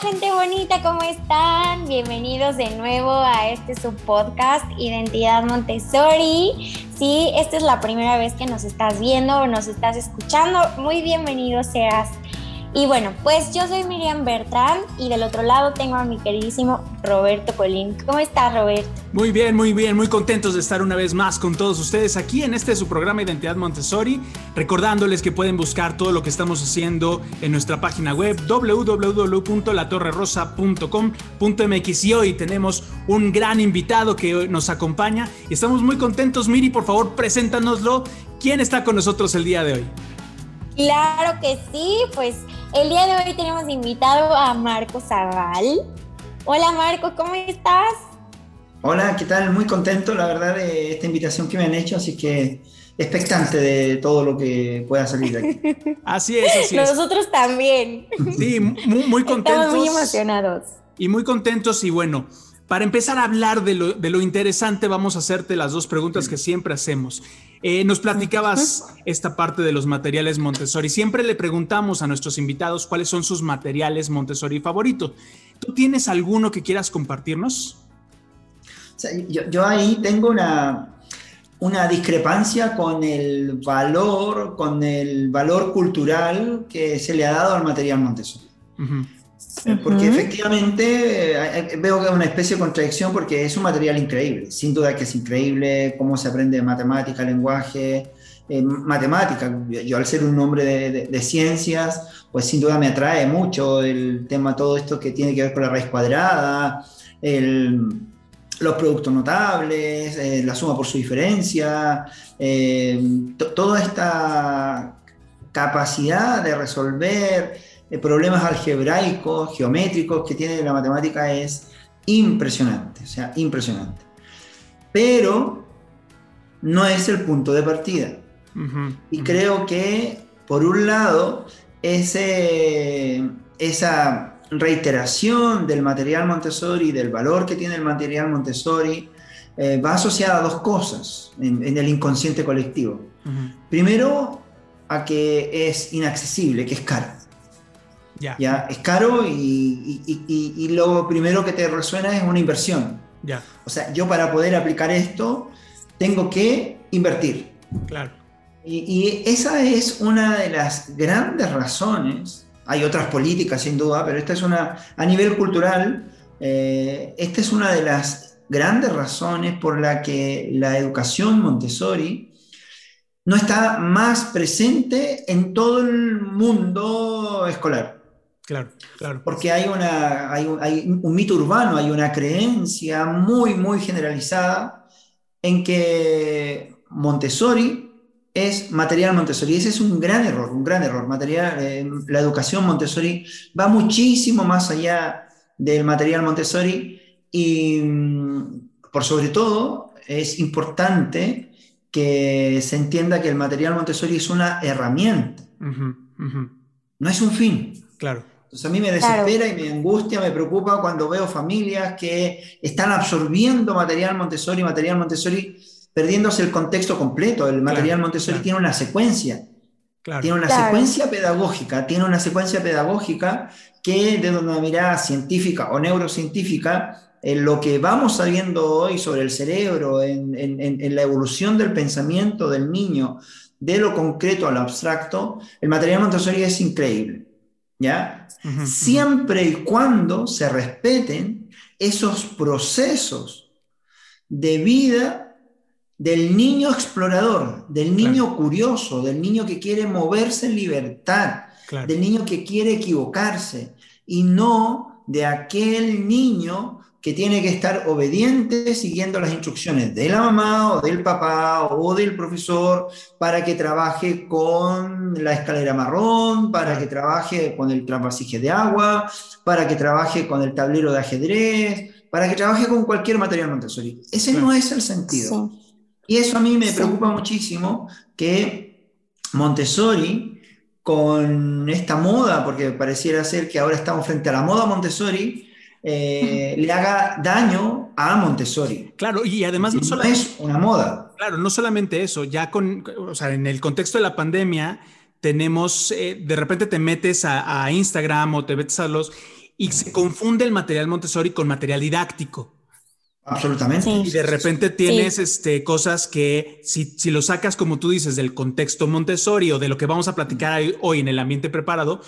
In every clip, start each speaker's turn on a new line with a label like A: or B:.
A: gente bonita, ¿cómo están? Bienvenidos de nuevo a este subpodcast Identidad Montessori. Si esta es la primera vez que nos estás viendo o nos estás escuchando, muy bienvenido seas. Y bueno, pues yo soy Miriam Bertrand y del otro lado tengo a mi queridísimo Roberto Colín. ¿Cómo estás, Roberto?
B: Muy bien, muy bien, muy contentos de estar una vez más con todos ustedes aquí en este su programa Identidad Montessori, recordándoles que pueden buscar todo lo que estamos haciendo en nuestra página web www.latorrerosa.com.mx y hoy tenemos un gran invitado que nos acompaña estamos muy contentos. Miri, por favor, preséntanoslo. ¿Quién está con nosotros el día de hoy?
A: Claro que sí, pues el día de hoy tenemos invitado a Marco Zagal. Hola Marco, ¿cómo estás?
C: Hola, ¿qué tal? Muy contento, la verdad, de esta invitación que me han hecho, así que expectante de todo lo que pueda salir de aquí.
B: Así es, así
A: es. Nosotros también.
B: Sí, muy, muy contentos.
A: Estamos muy emocionados.
B: Y muy contentos y bueno, para empezar a hablar de lo, de lo, interesante, vamos a hacerte las dos preguntas que siempre hacemos. Eh, nos platicabas esta parte de los materiales Montessori. Siempre le preguntamos a nuestros invitados cuáles son sus materiales Montessori favoritos. ¿Tú tienes alguno que quieras compartirnos?
C: Yo, yo, ahí tengo una, una discrepancia con el valor, con el valor cultural que se le ha dado al material Montessori. Uh -huh. Porque efectivamente eh, veo que es una especie de contradicción porque es un material increíble, sin duda que es increíble cómo se aprende matemática, lenguaje, eh, matemática. Yo, al ser un hombre de, de, de, ciencias, pues sin duda me atrae mucho el tema, todo esto que tiene que ver con la raíz cuadrada, el, los productos notables, eh, la suma por su diferencia, eh, toda esta capacidad de resolver problemas algebraicos, geométricos que tiene la matemática es impresionante, o sea, impresionante. Pero no es el punto de partida. Uh -huh, y uh -huh. creo que, por un lado, ese, esa reiteración del material Montessori, del valor que tiene el material Montessori, eh, va asociada a dos cosas en, en el inconsciente colectivo. Uh -huh. Primero, a que es inaccesible, que es caro. Ya. ya es caro y, y, y, y, lo primero que te resuena es una inversión.
B: Ya.
C: O sea, yo para poder aplicar esto tengo que invertir.
B: Claro.
C: Y, esa es una de las grandes razones. Hay otras políticas sin duda, pero esta es una, a nivel cultural, eh, esta es una de las grandes razones por la que la educación Montessori no está más presente en todo el mundo escolar.
B: Claro, claro.
C: Porque hay, una, hay, un, hay un mito urbano, hay una creencia muy, muy generalizada en que Montessori es material Montessori. Ese es un gran error, un gran error. Material, eh, la educación Montessori va muchísimo más allá del material Montessori y, por sobre todo, es importante que se entienda que el material Montessori es una herramienta, uh -huh, uh -huh. no es un fin.
B: Claro.
C: Entonces a mí me desespera claro. y me angustia, me preocupa cuando veo familias que están absorbiendo material Montessori, material Montessori, perdiéndose el contexto completo. El material claro, Montessori claro. tiene una secuencia. Tiene una secuencia pedagógica, tiene una secuencia pedagógica que desde una mirada científica o neurocientífica, en lo que vamos sabiendo hoy sobre el cerebro, en, en, en la evolución del pensamiento del niño, de lo concreto a lo abstracto, el material Montessori es increíble. ¿Ya? Uh -huh, Siempre y cuando se respeten esos procesos de vida del niño explorador, del niño claro. curioso, del niño que quiere moverse en libertad, claro. del niño que quiere equivocarse, y no de aquel niño que tiene que estar obediente siguiendo las instrucciones de la mamá o del papá o del profesor para que trabaje con la escalera marrón, para que trabaje con el trapasije de agua, para que trabaje con el tablero de ajedrez, para que trabaje con cualquier material Montessori. Ese no es el sentido. Sí. Y eso a mí me sí. preocupa muchísimo que Montessori, con esta moda, porque pareciera ser que ahora estamos frente a la moda Montessori, eh, le haga daño a Montessori.
B: Claro, y además
C: no, solo es una moda.
B: Claro, no solamente eso, ya con, o sea, en el contexto de la pandemia, tenemos, eh, de repente te metes a, a, Instagram o te metes a los y se confunde el material Montessori con material didáctico.
C: Absolutamente.
B: Y de repente tienes este, cosas que si, si lo sacas, como tú dices, del contexto Montessori o de lo que vamos a platicar hoy en el ambiente preparado,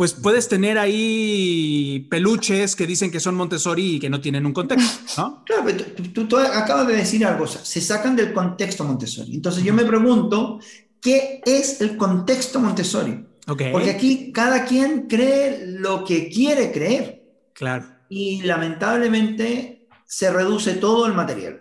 B: pues puedes tener ahí peluches que dicen que son Montessori y que no tienen un contexto, ¿no?
C: Claro, pero tú, tú, acabas de decir algo, se sacan del contexto Montessori. Entonces yo me pregunto, ¿qué es el contexto Montessori? Porque aquí cada quien cree lo que quiere creer.
B: Claro.
C: Y lamentablemente se reduce todo el material.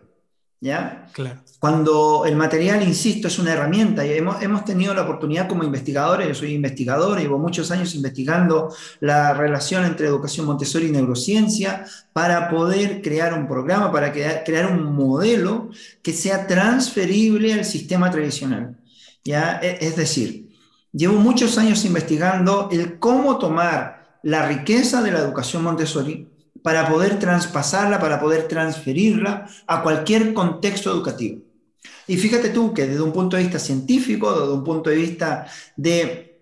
C: ¿Ya?
B: Claro.
C: Cuando el material, insisto, es una herramienta, y hemos, hemos tenido la oportunidad como investigadores, yo soy investigador, llevo muchos años investigando la relación entre educación Montessori y neurociencia para poder crear un programa, para crear, crear un modelo que sea transferible al sistema tradicional. ¿ya? E, es decir, Llevo muchos años investigando el cómo tomar la riqueza de la educación Montessori para poder traspasarla, para poder transferirla a cualquier contexto educativo. Y fíjate tú que desde un punto de vista científico, desde un punto de vista de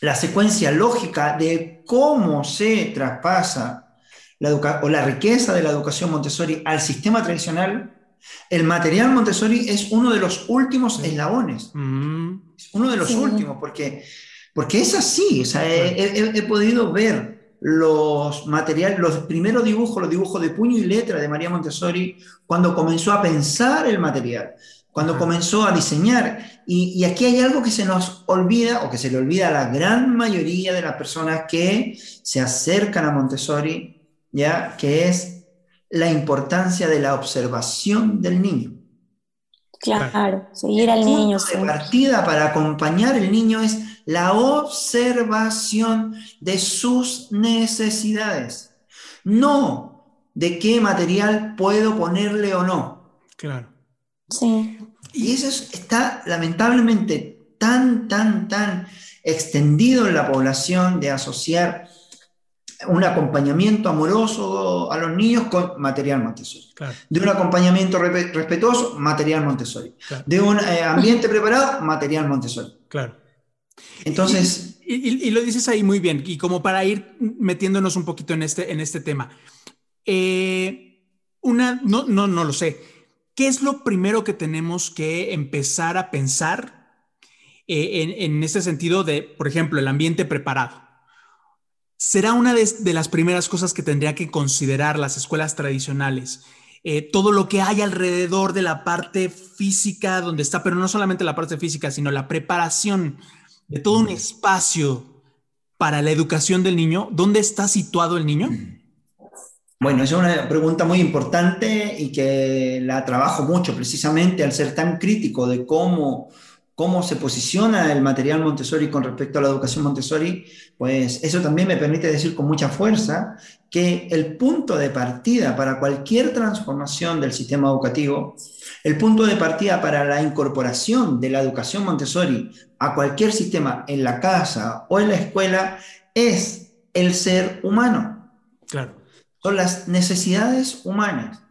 C: la secuencia lógica de cómo se traspasa la, o la riqueza de la educación Montessori al sistema tradicional, el material Montessori es uno de los últimos eslabones. Mm. Es uno de los últimos, porque, porque es así. he, podido ver los materiales, los primeros dibujos, los dibujos de puño y letra de María Montessori, cuando comenzó a pensar el material, cuando comenzó a diseñar. Y, y, aquí hay algo que se nos olvida, o que se le olvida a la gran mayoría de las personas que se acercan a Montessori, ¿ya? que es la importancia de la observación del niño.
A: Claro, seguir al niño.
C: La partida para acompañar al niño es la observación de sus necesidades, no de qué material puedo ponerle o no.
B: Claro.
A: Sí.
C: Y eso está lamentablemente tan, tan, tan extendido en la población de asociar un acompañamiento amoroso a los niños con material Montessori. De un acompañamiento respetuoso, material Montessori. De un eh, ambiente preparado, material Montessori.
B: Claro.
C: Entonces...
B: Y, lo dices ahí muy bien, y como para ir metiéndonos un poquito en este, en este tema. Eh, una, no, no, no lo sé. ¿Qué es lo primero que tenemos que empezar a pensar eh, en, en ese sentido de, por ejemplo, el ambiente preparado? será una de, las primeras cosas que tendría que considerar las escuelas tradicionales. Eh, todo lo que hay alrededor de la parte física, donde está, pero no solamente la parte física, sino la preparación de todo un espacio para la educación del niño. ¿Dónde está situado el niño?
C: Bueno, es una pregunta muy importante y que la trabajo mucho precisamente al ser tan crítico de cómo cómo se posiciona el material Montessori con respecto a la educación Montessori, pues eso también me permite decir con mucha fuerza que el punto de partida para cualquier transformación del sistema educativo, el punto de partida para la incorporación de la educación Montessori a cualquier sistema en la casa o en la escuela es el ser humano.
B: Claro.
C: Son las necesidades humanas.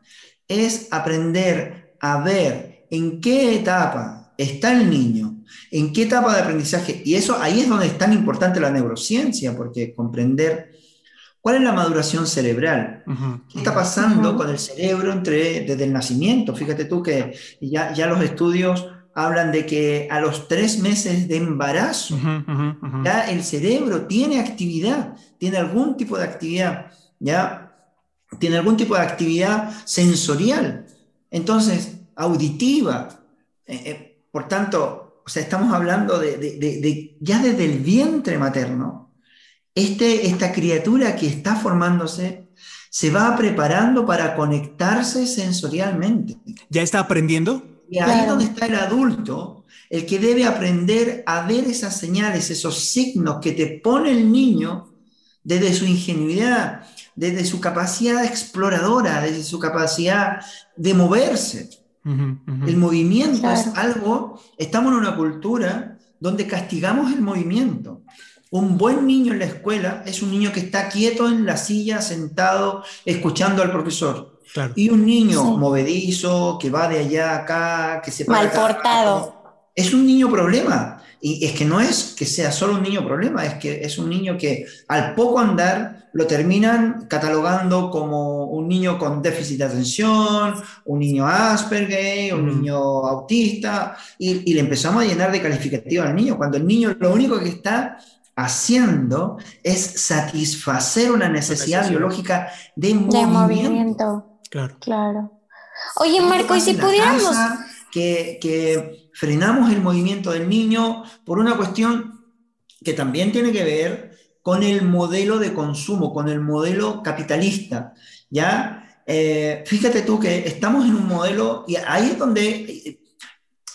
C: Es aprender a ver en qué etapa está el niño, en qué etapa de aprendizaje, y eso ahí es donde es tan importante la neurociencia, porque comprender cuál es la maduración cerebral, qué está pasando con el cerebro entre, desde el nacimiento. Fíjate tú que ya, ya los estudios hablan de que a los tres meses de embarazo, ya el cerebro tiene actividad, tiene algún tipo de actividad, ya tiene algún tipo de actividad sensorial, entonces auditiva. Eh, eh, por tanto, o sea, estamos hablando de, ya desde el vientre materno, este, esta criatura que está formándose se va preparando para conectarse sensorialmente.
B: ¿Ya está aprendiendo?
C: Y ahí es donde está el adulto, el que debe aprender a ver esas señales, esos signos que te pone el niño desde su ingenuidad, desde su capacidad exploradora, desde su capacidad de moverse. El movimiento es algo, estamos en una cultura donde castigamos el movimiento. Un buen niño en la escuela es un niño que está quieto en la silla, sentado, escuchando al profesor. Y un niño movedizo, que va de allá a acá, que se
A: Mal portado.
C: Es un niño problema. Y es que no es que sea solo un niño problema, es que es un niño que al poco andar lo terminan catalogando como un niño con déficit de atención, un niño Asperger, un niño autista, y, le empezamos a llenar de calificativos al niño, cuando el niño lo único que está haciendo es satisfacer una necesidad biológica de, movimiento.
A: Claro. claro. Oye, Marco, y si pudiéramos...
C: Que, que frenamos el movimiento del niño por una cuestión que también tiene que ver con el modelo de consumo, con el modelo capitalista, ¿ya? Eh, fíjate tú que estamos en un modelo, y ahí es donde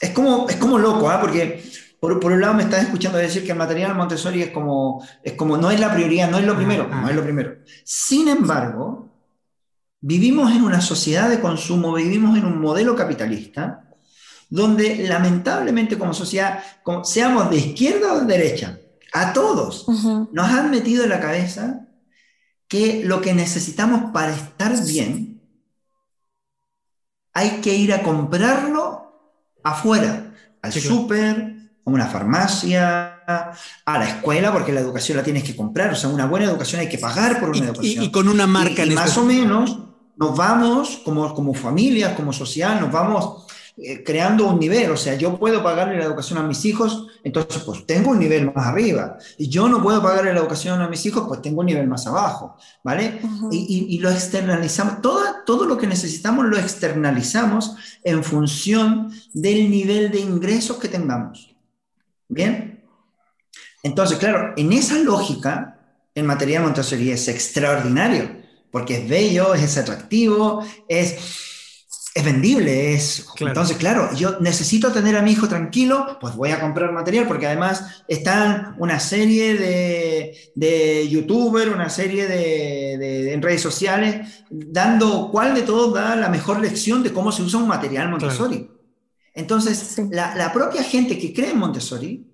C: es como, es como loco, ¿ah? porque por, por, un lado me estás escuchando decir que el material Montessori es como, es como, no es la prioridad, no es lo primero, no es lo primero. Sin embargo, vivimos en una sociedad de consumo, vivimos en un modelo capitalista, donde lamentablemente como sociedad, como, seamos de izquierda o de derecha, a todos nos han metido en la cabeza que lo que necesitamos para estar bien, hay que ir a comprarlo afuera, al súper, a una farmacia, a la escuela, porque la educación la tienes que comprar. O sea, una buena educación hay que pagar por una educación.
B: Y, con una marca.
C: Y, más o menos nos vamos, como, como familias, como social, nos vamos eh, creando un nivel. O sea, yo puedo pagarle la educación a mis hijos, entonces pues tengo un nivel más arriba. Y yo no puedo pagarle la educación a mis hijos, pues tengo un nivel más abajo. ¿Vale? y, y, lo externalizamos. Todo, todo lo que necesitamos lo externalizamos en función del nivel de ingresos que tengamos. Bien. Entonces, claro, en esa lógica, el material Montessori es extraordinario, porque es bello, es atractivo, es, es vendible, es... Entonces, claro, yo necesito tener a mi hijo tranquilo, pues voy a comprar material, porque además están una serie de, de youtubers, una serie de, en redes sociales, dando cuál de todos da la mejor lección de cómo se usa un material Montessori. Entonces, la, propia gente que cree en Montessori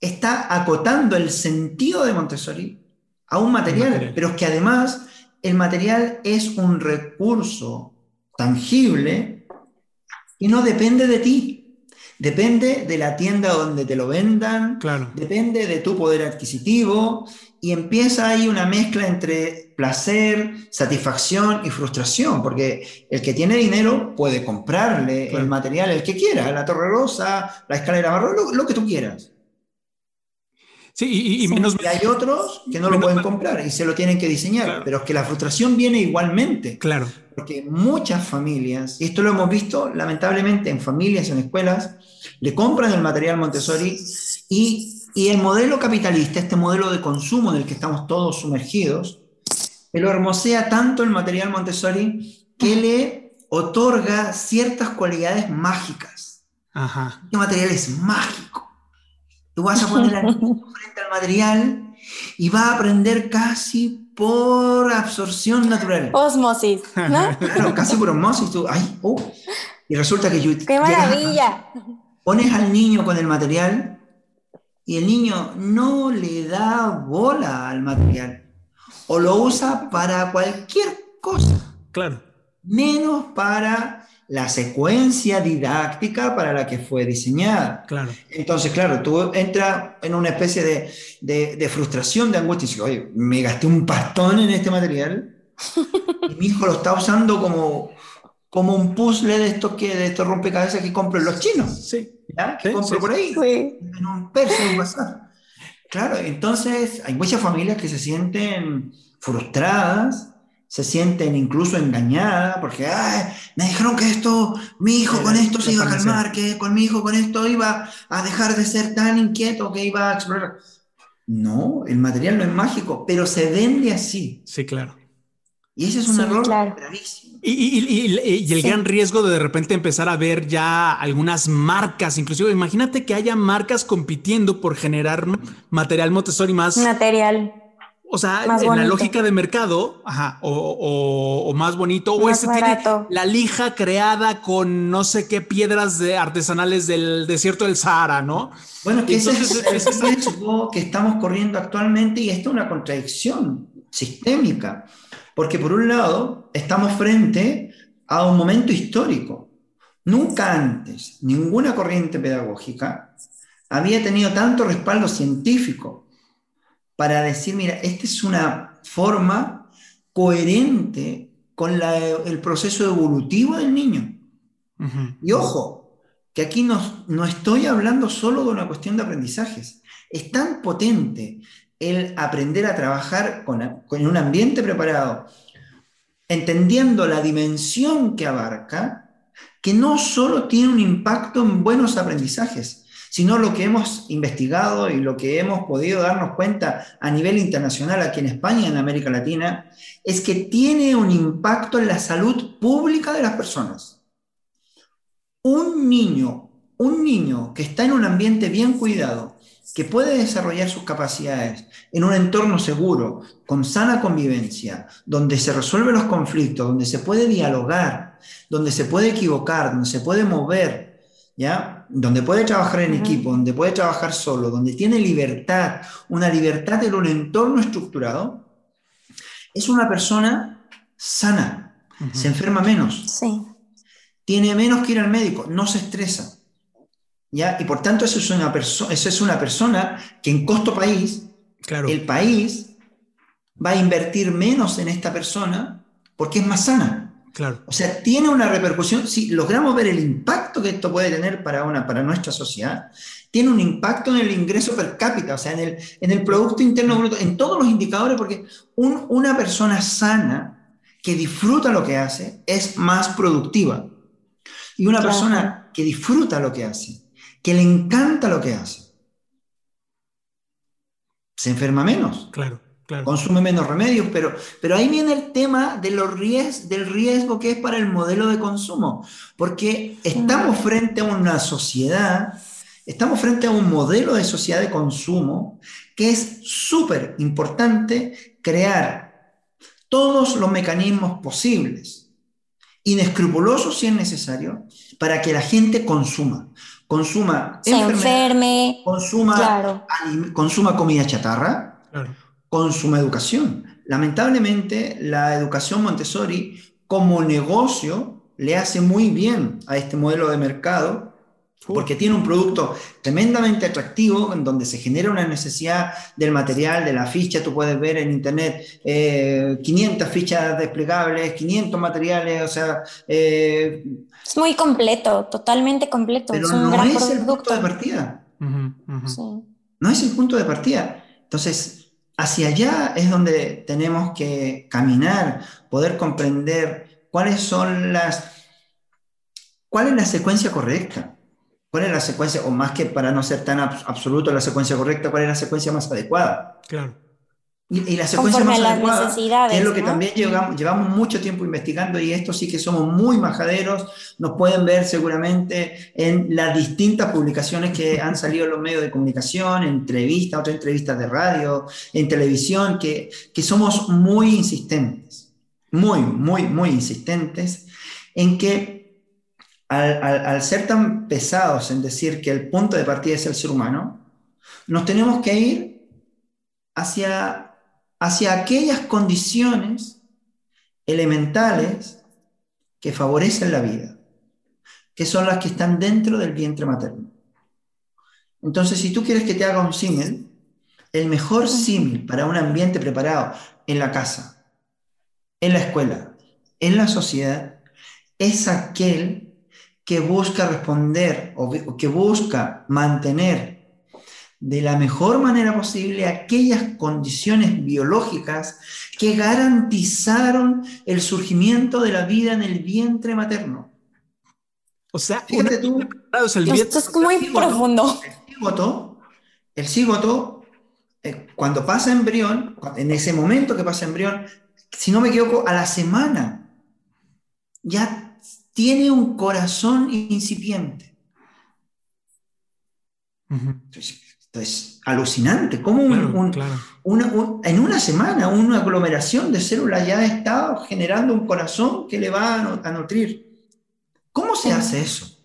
C: está acotando el sentido de Montessori a un material, pero es que además el material es un recurso tangible y no depende de ti. Depende de la tienda donde te lo vendan, depende de tu poder adquisitivo y empieza ahí una mezcla entre placer, satisfacción y frustración, porque el que tiene dinero puede comprarle el material, el que quiera, la torre rosa, la escalera marrón, lo, que tú quieras.
B: Sí, y, menos...
C: y hay otros que no lo pueden comprar y se lo tienen que diseñar, pero es que la frustración viene igualmente.
B: Claro.
C: Porque muchas familias, y esto lo hemos visto lamentablemente en familias, en escuelas, le compran el material Montessori y, el modelo capitalista, este modelo de consumo en el que estamos todos sumergidos, lo hermosea tanto el material Montessori que le otorga ciertas cualidades mágicas.
B: Ajá.
C: Este material es mágico. Tú vas a poner frente al material y va a aprender casi por absorción natural.
A: Osmosis, ¿no?
C: Claro, casi por osmosis. Tú, ay, oh. Y resulta que yo...
A: ¡Qué maravilla!
C: pones al niño con el material y el niño no le da bola al material o lo usa para cualquier cosa.
B: Claro.
C: Menos para la secuencia didáctica para la que fue diseñada.
B: Claro.
C: Entonces, claro, tú entras en una especie de, de, frustración, de angustia, y dices, oye, me gasté un pastón en este material y mi hijo lo está usando como, como un puzzle de estos que de estos rompecabezas que compro en los chinos.
B: Sí.
C: ¿ya? Que compro por ahí. En un persa, en bazar. Claro, entonces hay muchas familias que se sienten frustradas, se sienten incluso engañadas, porque Ay, me dijeron que esto, mi hijo con esto se iba a calmar, que con mi hijo con esto iba a dejar de ser tan inquieto, que iba a explorar. No, el material no es mágico, pero se vende así.
B: Sí, claro.
C: Y ese es un error
B: gravísimo. Y, el gran riesgo de de repente empezar a ver ya algunas marcas, inclusive imagínate que haya marcas compitiendo por generar material Montessori más...
A: Material.
B: O sea, en la lógica de mercado, ajá, o, más bonito, o ese tiene la lija creada con no sé qué piedras de artesanales del desierto del Sahara, ¿no?
C: Bueno, que ese es el riesgo que estamos corriendo actualmente y esto es una contradicción sistémica. Porque por un lado, estamos frente a un momento histórico. Nunca antes ninguna corriente pedagógica había tenido tanto respaldo científico para decir, mira, esta es una forma coherente con el proceso evolutivo del niño. Y ojo, que aquí no, no estoy hablando solo de una cuestión de aprendizajes. Es tan potente el aprender a trabajar con, con un ambiente preparado, entendiendo la dimensión que abarca, que no solo tiene un impacto en buenos aprendizajes, sino lo que hemos investigado y lo que hemos podido darnos cuenta a nivel internacional aquí en España y en América Latina, es que tiene un impacto en la salud pública de las personas. Un niño, un niño que está en un ambiente bien cuidado, que puede desarrollar sus capacidades en un entorno seguro, con sana convivencia, donde se resuelven los conflictos, donde se puede dialogar, donde se puede equivocar, donde se puede mover, ¿ya? Donde puede trabajar en equipo, donde puede trabajar solo, donde tiene libertad, una libertad en un entorno estructurado, es una persona sana, se enferma menos, tiene menos que ir al médico, no se estresa ¿ya? Y por tanto, eso es una, eso es una persona que en costo país, claro. el país va a invertir menos en esta persona porque es más sana.
B: Claro.
C: O sea, tiene una repercusión, si logramos ver el impacto que esto puede tener para, una, para nuestra sociedad, tiene un impacto en el ingreso per cápita, o sea, en el, en el Producto Interno Bruto, en todos los indicadores, porque una persona sana que disfruta lo que hace es más productiva. Y una persona que disfruta lo que hace que le encanta lo que hace. Se enferma menos.
B: Claro, claro.
C: Consume menos remedios, pero, pero ahí viene el tema de los ries del riesgo que es para el modelo de consumo, porque estamos frente a una sociedad, estamos frente a un modelo de sociedad de consumo que es súper importante crear todos los mecanismos posibles, inescrupulosos si es necesario, para que la gente consuma. Consuma
A: se enferme,
C: consuma, consuma comida chatarra, consuma educación. Lamentablemente, la educación Montessori como negocio le hace muy bien a este modelo de mercado porque tiene un producto tremendamente atractivo en donde se genera una necesidad del material, de la ficha. Tú puedes ver en internet 500 eh, fichas desplegables, 500 materiales, o sea... Eh,
A: es muy completo, totalmente completo.
C: Pero no es el punto de partida. No es el punto de partida. Entonces, hacia allá es donde tenemos que caminar, poder comprender cuáles son las... ¿Cuál es la secuencia correcta? ¿Cuál es la secuencia, o más que para no ser tan absoluto la secuencia correcta, cuál es la secuencia más adecuada?
B: Claro.
C: Y, la secuencia más adecuada es lo que también llevamos, llevamos, mucho tiempo investigando y esto sí que somos muy majaderos, nos pueden ver seguramente en las distintas publicaciones que han salido en los medios de comunicación, entrevistas, otras entrevistas de radio, en televisión, que, que somos muy insistentes, muy, muy, muy insistentes en que al, ser tan pesados en decir que el punto de partida es el ser humano, nos tenemos que ir hacia, hacia aquellas condiciones elementales que favorecen la vida, que son las que están dentro del vientre materno. Entonces, si tú quieres que te haga un símil, el mejor símil para un ambiente preparado en la casa, en la escuela, en la sociedad, es aquel que busca responder o que busca mantener de la mejor manera posible aquellas condiciones biológicas que garantizaron el surgimiento de la vida en el vientre materno.
B: O sea,
A: fíjate tú, esto es muy profundo.
C: El cigoto, el cigoto eh, cuando pasa embrión, en ese momento que pasa embrión, si no me equivoco, a la semana ya tiene un corazón incipiente. Esto es alucinante. ¿Cómo en una semana una aglomeración de células ya estado generando un corazón que le va a, nutrir? ¿Cómo se hace eso?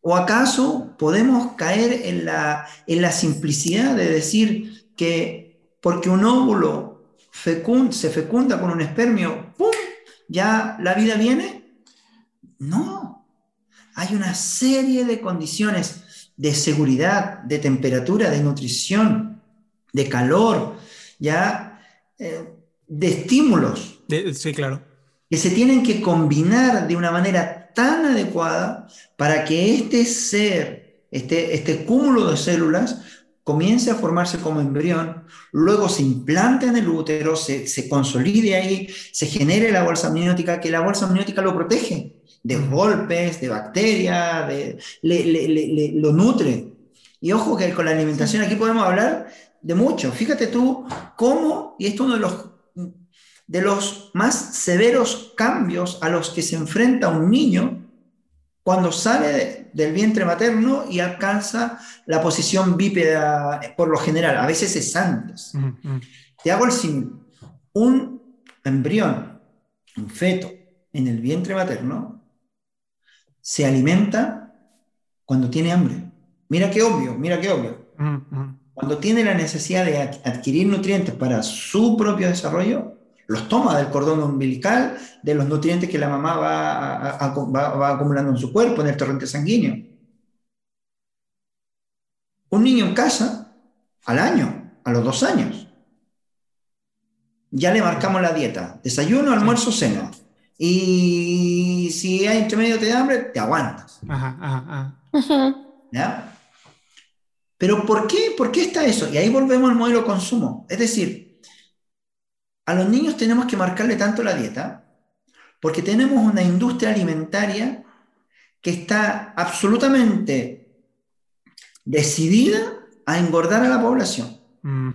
C: ¿O acaso podemos caer en la, en la simplicidad de decir que porque un óvulo se fecunda con un espermio, ¡pum! ¿ya la vida viene? No. Hay una serie de condiciones de seguridad, de temperatura, de nutrición, de calor, ya eh, de estímulos.
B: sí, claro.
C: Que se tienen que combinar de una manera tan adecuada para que este ser, este, este cúmulo de células, comience a formarse como embrión, luego se implante en el útero, se, se consolide ahí, se genere la bolsa amniótica, que la bolsa amniótica lo protege de golpes, de bacterias, de, lo nutre. Y ojo que con la alimentación aquí podemos hablar de mucho. Fíjate tú cómo, y esto es uno de los, de los más severos cambios a los que se enfrenta un niño cuando sale del vientre materno y alcanza la posición bípeda por lo general, a veces es antes. Te hago el símil. Un embrión, un feto en el vientre materno, se alimenta cuando tiene hambre. Mira qué obvio, mira qué obvio. Cuando tiene la necesidad de adquirir nutrientes para su propio desarrollo, los toma del cordón umbilical, de los nutrientes que la mamá va, acumulando en su cuerpo, en el torrente sanguíneo. Un niño en casa, al año, a los dos años, ya le marcamos la dieta, desayuno, almuerzo, cena. Y si hay entre medio te da hambre, te aguantas. ¿Ya? Pero ¿por qué? ¿Por qué está eso? Y ahí volvemos al modelo consumo. Es decir, a los niños tenemos que marcarle tanto la dieta porque tenemos una industria alimentaria que está absolutamente decidida a engordar a la población. Mm,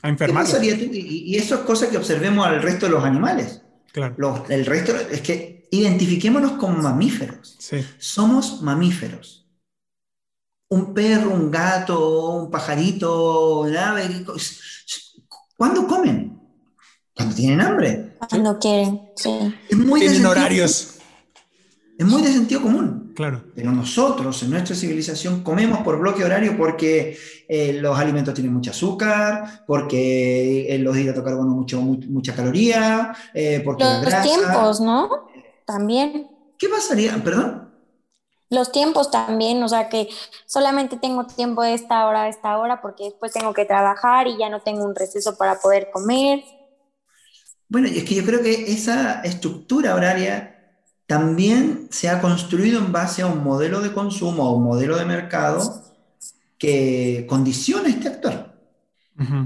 B: a enfermar.
C: Y, eso es cosa que observemos al resto de los animales. Claro. el resto es que identifiquémonos como mamíferos. Somos mamíferos. Un perro, un gato, un pajarito, un ave, ¿cuándo comen? Cuando tienen hambre.
A: Cuando quieren, sí.
B: Es muy tienen horarios.
C: Es muy de sentido común.
B: Claro.
C: Pero nosotros, en nuestra civilización, comemos por bloque horario porque eh, los alimentos tienen mucho azúcar, porque eh, los hidratos de carbono mucho, mucha caloría, eh, porque
A: los, tiempos, ¿no? También.
C: ¿Qué pasaría? ¿Perdón?
A: Los tiempos también, o sea que solamente tengo tiempo de esta hora a esta hora porque después tengo que trabajar y ya no tengo un receso para poder comer.
C: Bueno, y es que yo creo que esa estructura horaria también se ha construido en base a un modelo de consumo, o un modelo de mercado que condiciona este actor.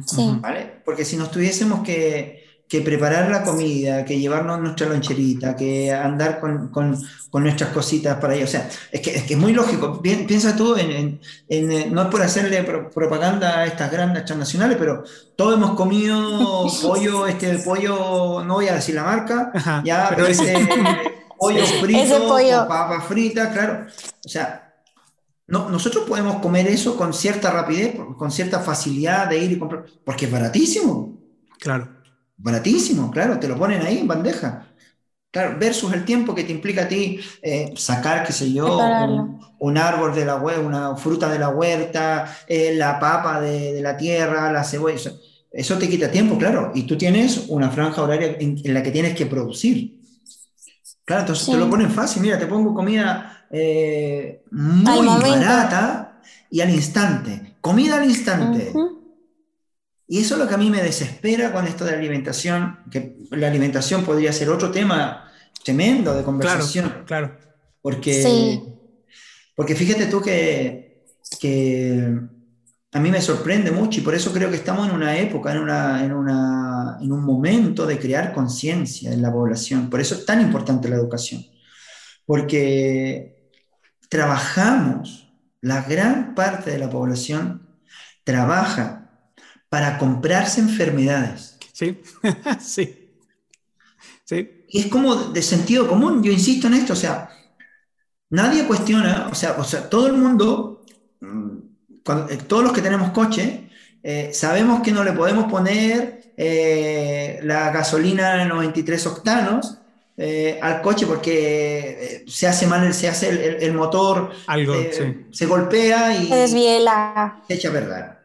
C: sí. ¿Vale? Porque si nos tuviésemos que que preparar la comida, que llevarnos nuestra loncherita, que andar con, con, con nuestras cositas para ello. O sea, es que, es que es muy lógico. Piensa tú en, en, eh, no es por hacerle propaganda a estas grandes transnacionales, pero todos hemos comido pollo, este pollo, no voy a decir la marca, ya, pero ese pollo frito, pollo. papas fritas, claro. O sea, no, nosotros podemos comer eso con cierta rapidez, con cierta facilidad de ir y comprar, porque es baratísimo.
B: Claro.
C: Baratísimo, claro, te lo ponen ahí en bandeja. Claro, versus el tiempo que te implica a ti eh, sacar, qué sé yo, un, árbol de la huerta, una fruta de la huerta, eh, la papa de, la tierra, la cebolla. Eso, te quita tiempo, claro. Y tú tienes una franja horaria en, la que tienes que producir. Claro, entonces te lo ponen fácil. Mira, te pongo comida eh, muy barata y al instante. Comida al instante. Y eso es lo que a mí me desespera con esto de la alimentación, que la alimentación podría ser otro tema tremendo de conversación.
B: Claro, claro.
C: Porque, porque fíjate tú que, que a mí me sorprende mucho y por eso creo que estamos en una época, en, una, en, una, en un momento de crear conciencia en la población. Por eso es tan importante la educación. Porque trabajamos, la gran parte de la población trabaja para comprarse enfermedades.
B: Sí, sí. sí.
C: Y es como de sentido común, yo insisto en esto, o sea, nadie cuestiona, o sea, o sea todo el mundo, mm, eh, todos los que tenemos coche, eh, sabemos que no le podemos poner eh, la gasolina de 93 octanos al coche porque se hace mal, se hace el, motor,
B: Algo,
C: se golpea y
A: se desviela.
C: Se echa a perder.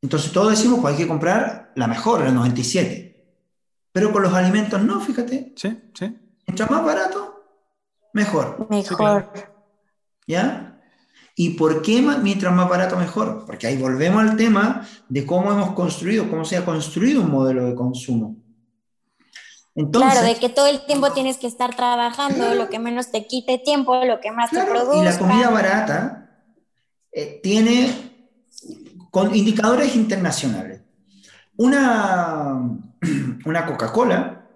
C: Entonces todos decimos que hay que comprar la mejor, la 97. Pero con los alimentos no, fíjate.
B: Sí, sí.
C: Mientras más barato, mejor.
A: Mejor.
C: ¿Ya? ¿Y por qué mientras más barato mejor? Porque ahí volvemos al tema de cómo hemos construido, cómo se ha construido un modelo de consumo.
A: claro, de que todo el tiempo tienes que estar trabajando, lo que menos te quite tiempo, lo que más te produzca.
C: Y la comida barata eh, tiene con indicadores internacionales. Una, una Coca-Cola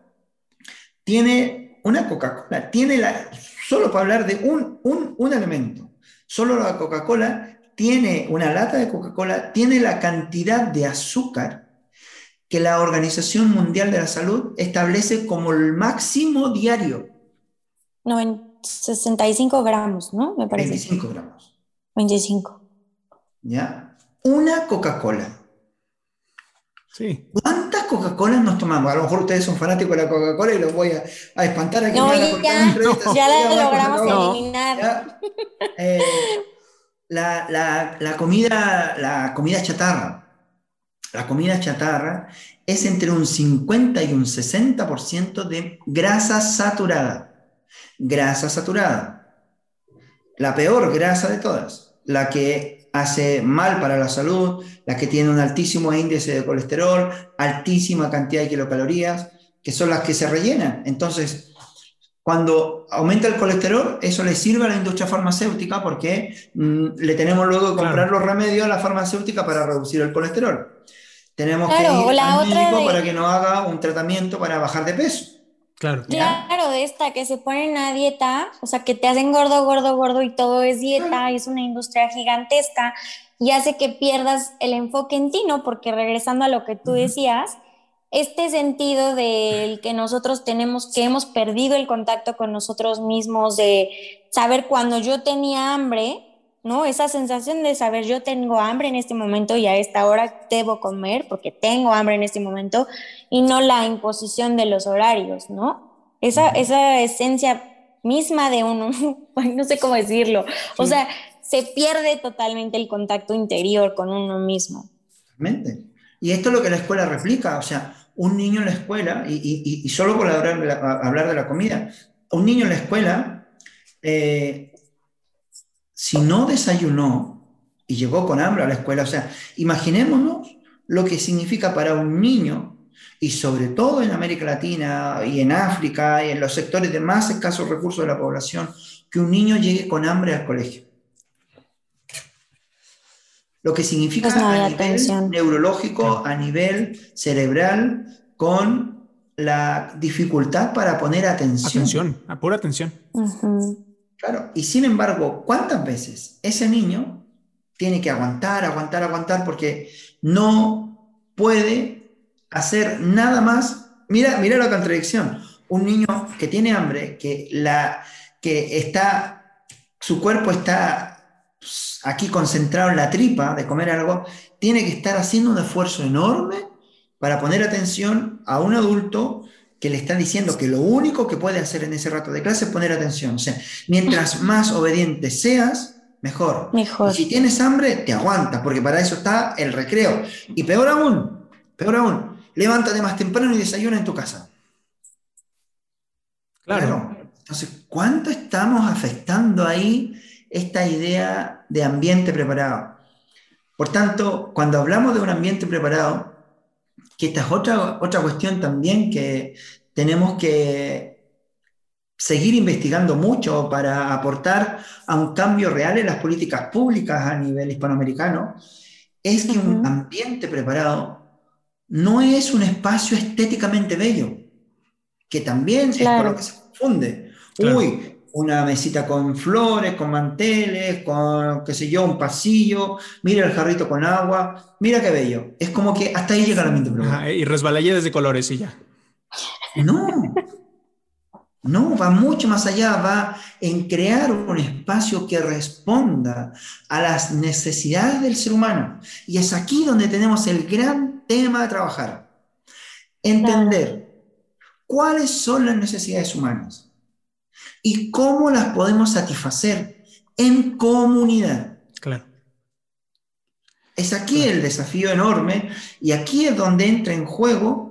C: tiene, una Coca-Cola tiene la, solo para hablar de un, un, un elemento, Solo la Coca-Cola tiene, una lata de Coca-Cola tiene la cantidad de azúcar que la Organización Mundial de la Salud establece como el máximo diario.
A: No, en 65 gramos, ¿no?
C: Me parece. 25 gramos.
A: 25.
C: ¿Ya? Una Coca-Cola.
B: Sí.
C: ¿Cuántas Coca-Colas nos tomamos? A lo mejor ustedes son fanáticos de la Coca-Cola y los voy a, espantar aquí.
A: No, ya, ya, la logramos eliminar.
C: Eh, la, comida, la comida chatarra. La comida chatarra es entre un 50 y un 60% de grasa saturada. Grasa saturada. La peor grasa de todas. La que hace mal para la salud, las que tienen un altísimo índice de colesterol, altísima cantidad de kilocalorías, que son las que se rellenan. Entonces, cuando aumenta el colesterol, eso le sirve a la industria farmacéutica porque mm, le tenemos luego que comprar los remedios a la farmacéutica para reducir el colesterol. Tenemos que ir al médico para que nos haga un tratamiento para bajar de peso.
B: Claro.
A: Claro, de esta que se ponen a dieta, o sea, que te hacen gordo, gordo, gordo y todo es dieta, es una industria gigantesca y hace que pierdas el enfoque en ti, ¿no? Porque regresando a lo que tú decías, este sentido del que nosotros tenemos, que hemos perdido el contacto con nosotros mismos, de saber cuando yo tenía hambre, ¿no? Esa sensación de saber yo tengo hambre en este momento y a esta hora debo comer porque tengo hambre en este momento y no la imposición de los horarios, ¿no? Esa, esa esencia misma de uno, no sé cómo decirlo, o sea, se pierde totalmente el contacto interior con uno mismo.
C: Totalmente. Y esto es lo que la escuela replica, o sea, un niño en la escuela, y, solo por hablar, de la comida, un niño en la escuela eh, si no desayunó y llegó con hambre a la escuela, o sea, imaginémonos lo que significa para un niño, y sobre todo en América Latina y en África y en los sectores de más escasos recursos de la población, que un niño llegue con hambre al colegio. Lo que significa pues a nivel neurológico, a nivel cerebral, con la dificultad para poner atención.
B: Atención, a pura atención.
C: Claro, y sin embargo, ¿cuántas veces ese niño tiene que aguantar, aguantar, aguantar porque no puede hacer nada más? Mira, mira la contradicción. Un niño que tiene hambre, que, la, que está, su cuerpo está aquí concentrado en la tripa de comer algo, tiene que estar haciendo un esfuerzo enorme para poner atención a un adulto que le está diciendo que lo único que puede hacer en ese rato de clase es poner atención. O sea, mientras más obediente seas, mejor.
A: Mejor.
C: Y si tienes hambre, te aguantas, porque para eso está el recreo. Y peor aún, peor aún, levántate más temprano y desayuna en tu casa.
B: Claro.
C: Entonces, ¿cuánto estamos afectando ahí esta idea de ambiente preparado? Por tanto, cuando hablamos de un ambiente preparado, que esta es otra, otra cuestión también que tenemos que seguir investigando mucho para aportar a un cambio real en las políticas públicas a nivel hispanoamericano, es que un ambiente preparado no es un espacio estéticamente bello, que también es por lo que se confunde. Uy, una mesita con flores, con manteles, con, qué sé yo, un pasillo, mira el jarrito con agua, mira qué bello. Es como que hasta ahí llega la mente.
B: y resbaladillas de colores y ya.
C: No, no, va mucho más allá, va en crear un espacio que responda a las necesidades del ser humano. Y es aquí donde tenemos el gran tema de trabajar. Entender cuáles son las necesidades humanas y cómo las podemos satisfacer en comunidad.
B: Claro.
C: Es aquí el desafío enorme y aquí es donde entra en juego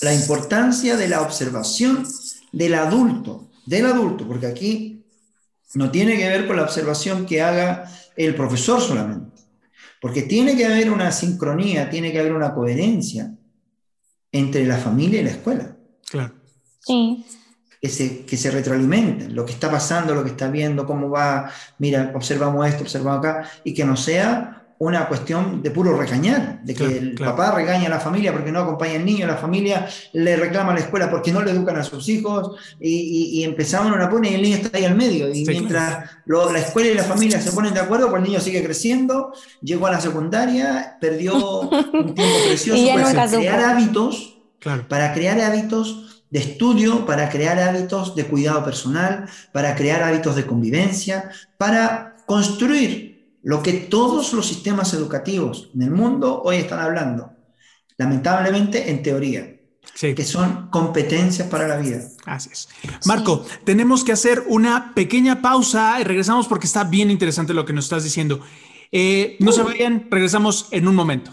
C: la importancia de la observación del adulto, del adulto, porque aquí no tiene que ver con la observación que haga el profesor solamente. Porque tiene que haber una sincronía, tiene que haber una coherencia entre la familia y la escuela.
B: Claro.
A: Sí.
C: Que se, que se retroalimenten, lo que está pasando, lo que está viendo, cómo va, mira, observamos esto, observamos acá, y que no sea una cuestión de puro regañar, de que el papá regaña a la familia porque no acompaña al niño, la familia le reclama a la escuela porque no le educan a sus hijos y, empezamos en una pone y el niño está ahí al medio. Y mientras la escuela y la familia se ponen de acuerdo, pues el niño sigue creciendo, llegó a la secundaria, perdió un tiempo precioso para crear hábitos, para crear hábitos de estudio, para crear hábitos de cuidado personal, para crear hábitos de convivencia, para construir lo que todos los sistemas educativos en el mundo hoy están hablando, lamentablemente en teoría, que son competencias para la vida.
B: Así es. Marco, tenemos que hacer una pequeña pausa y regresamos porque está bien interesante lo que nos estás diciendo. Eh, no se vayan, regresamos en un momento.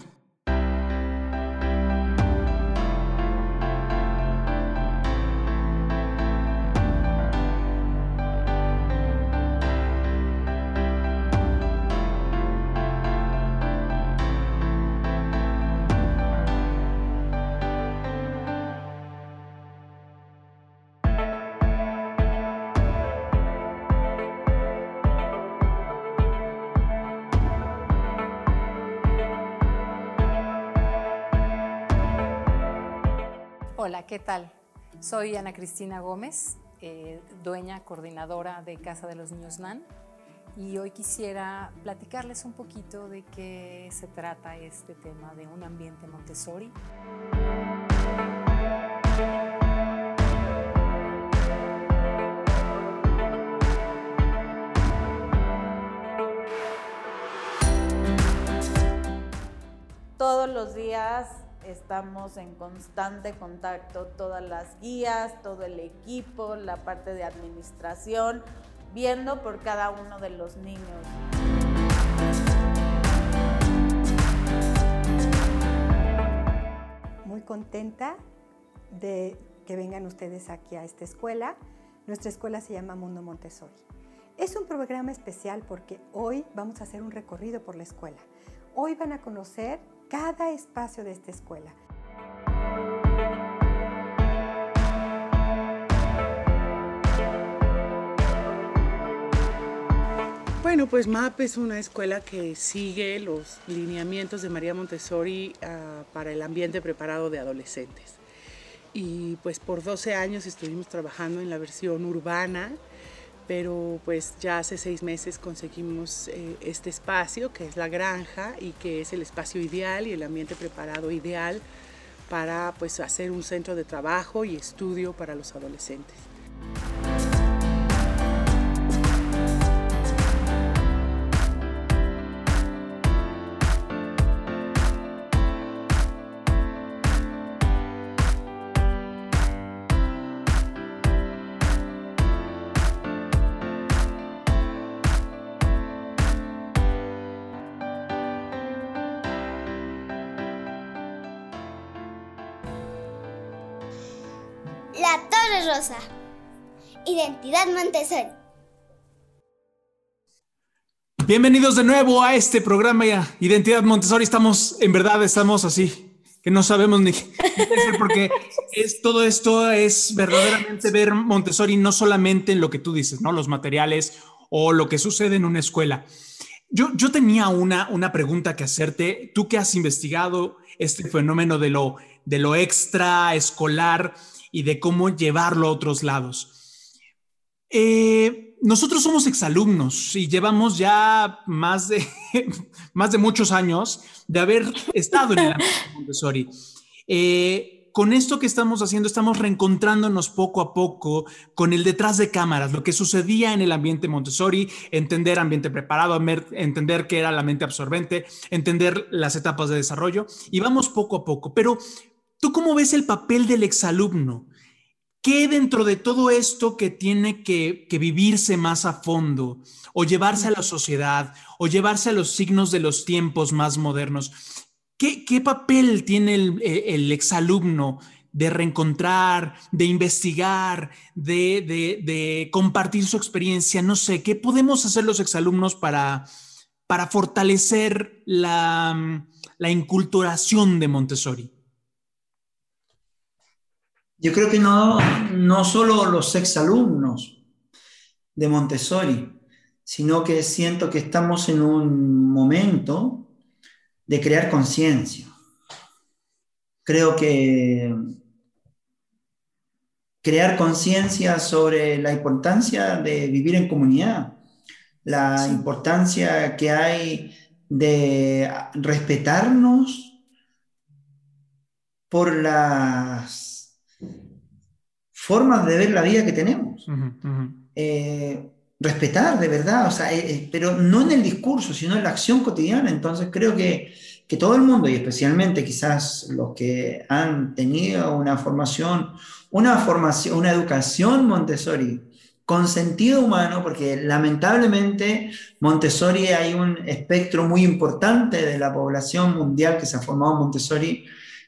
D: Tal? Soy Ana Cristina Gómez, eh, dueña, coordinadora de Casa de los Niños NAN, y hoy quisiera platicarles un poquito de qué se trata este tema de un ambiente Montessori.
E: Todos los días estamos en constante contacto, todas las guías, todo el equipo, la parte de administración, viendo por cada uno de los niños.
F: Muy contenta de que vengan ustedes aquí a esta escuela. Nuestra escuela se llama Mundo Montessori. Es un programa especial porque hoy vamos a hacer un recorrido por la escuela. Hoy van a conocer cada espacio de esta escuela.
G: Bueno, pues MAP es una escuela que sigue los lineamientos de María Montessori ah, para el ambiente preparado de adolescentes. Y pues por 12 años estuvimos trabajando en la versión urbana, pero pues ya hace seis meses conseguimos eh, este espacio que es la granja y que es el espacio ideal y el ambiente preparado ideal para pues hacer un centro de trabajo y estudio para los adolescentes.
H: Identidad Montessori.
B: Bienvenidos de nuevo a este programa Identidad Montessori. Estamos, en verdad, estamos así, que no sabemos ni qué hacer porque es, todo esto es verdaderamente ver Montessori no solamente en lo que tú dices, ¿no? Los materiales o lo que sucede en una escuela. Yo, yo tenía una, una pregunta que hacerte. Tú que has investigado este fenómeno de lo, de lo extra escolar, y de cómo llevarlo a otros lados. Eh, nosotros somos exalumnos y llevamos ya más de, más de muchos años de haber estado en el ambiente Montessori. Eh, con esto que estamos haciendo, estamos reencontrándonos poco a poco con el detrás de cámaras, lo que sucedía en el ambiente Montessori, entender ambiente preparado, entender qué era la mente absorbente, entender las etapas de desarrollo, y vamos poco a poco. Pero ¿Tú cómo ves el papel del exalumno? ¿Qué dentro de todo esto que tiene que, vivirse más a fondo, o llevarse a la sociedad, o llevarse a los signos de los tiempos más modernos? ¿Qué, papel tiene el, exalumno de reencontrar, de investigar, de, compartir su experiencia? No sé, ¿qué podemos hacer los exalumnos para, para fortalecer la, la inculturación de Montessori?
C: Yo creo que no, no solo los exalumnos de Montessori, sino que siento que estamos en un momento de crear conciencia. Creo que crear conciencia sobre la importancia de vivir en comunidad, la importancia que hay de respetarnos por las formas de ver la vida que tenemos. Eh, respetar de verdad, o sea, eh, eh, pero no en el discurso, sino en la acción cotidiana. Entonces creo que, que todo el mundo, y especialmente quizás los que han tenido una formación, una formación, una educación Montessori con sentido humano, porque lamentablemente Montessori hay un espectro muy importante de la población mundial que se ha formado en Montessori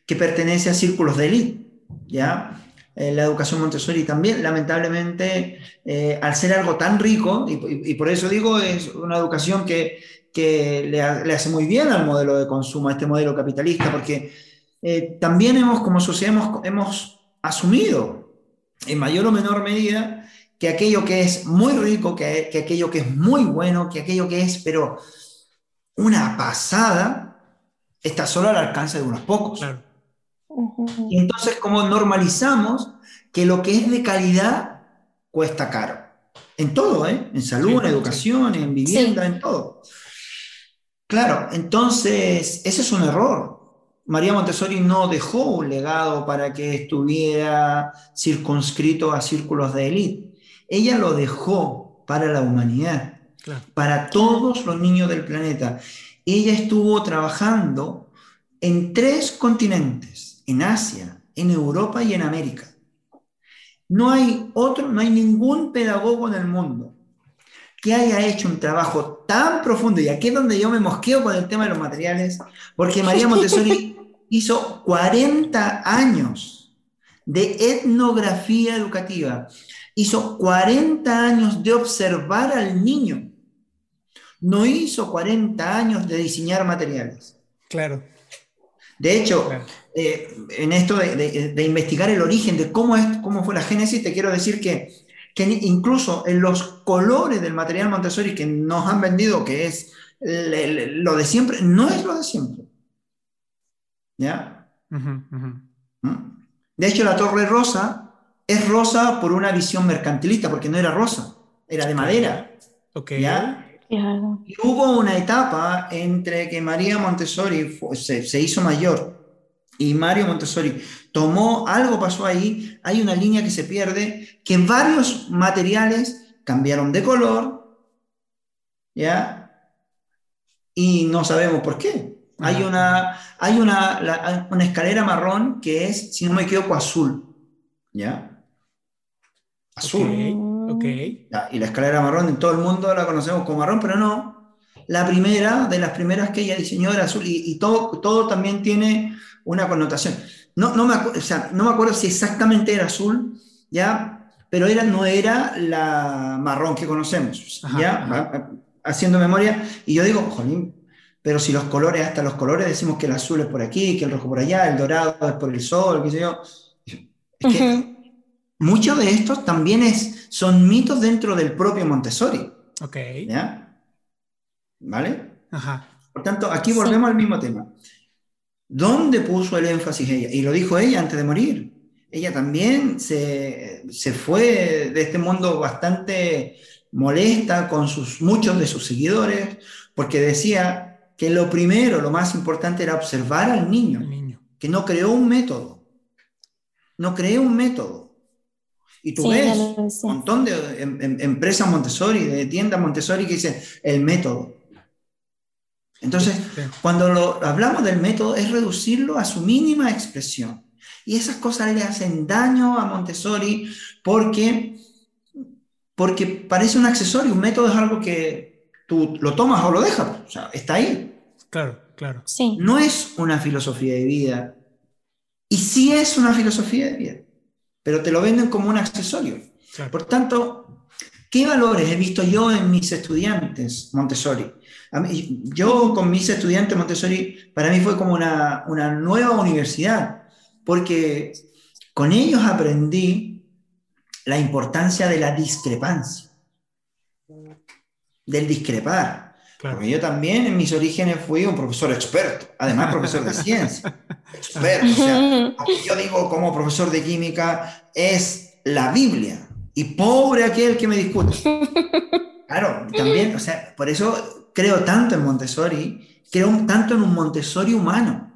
C: que pertenece a círculos de élite, ¿ya? Eh, la educación Montessori también, lamentablemente, eh, al ser algo tan rico, y, por eso digo, es una educación que, que le, hace muy bien al modelo de consumo, a este modelo capitalista, porque eh, también hemos, como sociedad, hemos, hemos asumido, en mayor o menor medida, que aquello que es muy rico, que, que aquello que es muy bueno, que aquello que es, pero una pasada, está solo al alcance de unos pocos. Y entonces, como normalizamos que lo que es de calidad cuesta caro. En todo, ¿eh? En salud, en educación, en vivienda, en todo. Claro, entonces, ese es un error. María Montessori no dejó un legado para que estuviera circunscrito a círculos de élite. Ella lo dejó para la humanidad, para todos los niños del planeta. Ella estuvo trabajando en tres continentes en Asia, en Europa y en América. No hay otro, no hay ningún pedagogo en el mundo que haya hecho un trabajo tan profundo, y aquí es donde yo me mosqueo con el tema de los materiales, porque María Montessori hizo 40 años de etnografía educativa, hizo 40 años de observar al niño, no hizo 40 años de diseñar materiales.
B: Claro.
C: De hecho, eh, en esto de, investigar el origen de cómo, es, cómo fue la génesis, te quiero decir que, que incluso en los colores del material Montessori que nos han vendido, que es lo de siempre, no es lo de siempre. ¿Ya? ¿Mm? De hecho, la torre rosa es rosa por una visión mercantilista, porque no era rosa, era de madera.
B: Okay. ¿Ya?
C: Y hubo una etapa entre que María Montessori se, hizo mayor y Mario Montessori tomó, algo pasó ahí, hay una línea que se pierde, que varios materiales cambiaron de color, ¿ya? Y no sabemos por qué. Hay una, hay una, una escalera marrón que es, si no me equivoco, azul, ¿ya?
B: Azul. Ok.
C: y la escalera marrón, en todo el mundo la conocemos como marrón, pero no. La primera, de las primeras que ella diseñó era azul y, todo, todo también tiene una connotación. No, no, me o sea, no me acuerdo si exactamente era azul, ¿ya? Pero era, no era la marrón que conocemos, ¿ya? Haciendo memoria. Y yo digo, jolín, pero si los colores, hasta los colores decimos que el azul es por aquí, que el rojo por allá, el dorado es por el sol, qué sé yo. Es que muchos de estos también es, son mitos dentro del propio Montessori.
B: Ok.
C: ¿Ya? ¿Vale?
B: Ajá.
C: Por tanto, aquí volvemos al mismo tema. ¿Dónde puso el énfasis ella? Y lo dijo ella antes de morir. Ella también se, se fue de este mundo bastante molesta con sus, muchos de sus seguidores, porque decía que lo primero, lo más importante era observar al niño,
B: niño.
C: que no creó un método. No creó un método y tú ves un montón de em, em, empresas Montessori, de tiendas Montessori que dicen el método. Entonces, cuando lo, hablamos del método es reducirlo a su mínima expresión. Y esas cosas le hacen daño a Montessori porque, porque parece un accesorio. Un método es algo que tú lo tomas o lo dejas. O sea, está ahí.
B: Claro, claro.
A: Sí.
C: No es una filosofía de vida. Y sí es una filosofía de vida pero te lo venden como un accesorio. Por tanto, ¿Qué valores he visto yo en mis estudiantes Montessori? yo con mis estudiantes Montessori, para mí fue como una, una nueva universidad, porque con ellos aprendí la importancia de la discrepancia, del discrepar. Porque yo también en mis orígenes fui un profesor experto, además profesor de ciencia. experto. O sea, yo digo como profesor de química es la Biblia. Y pobre aquel que me discute. Claro, también, o sea, por eso creo tanto en Montessori, creo tanto en un Montessori humano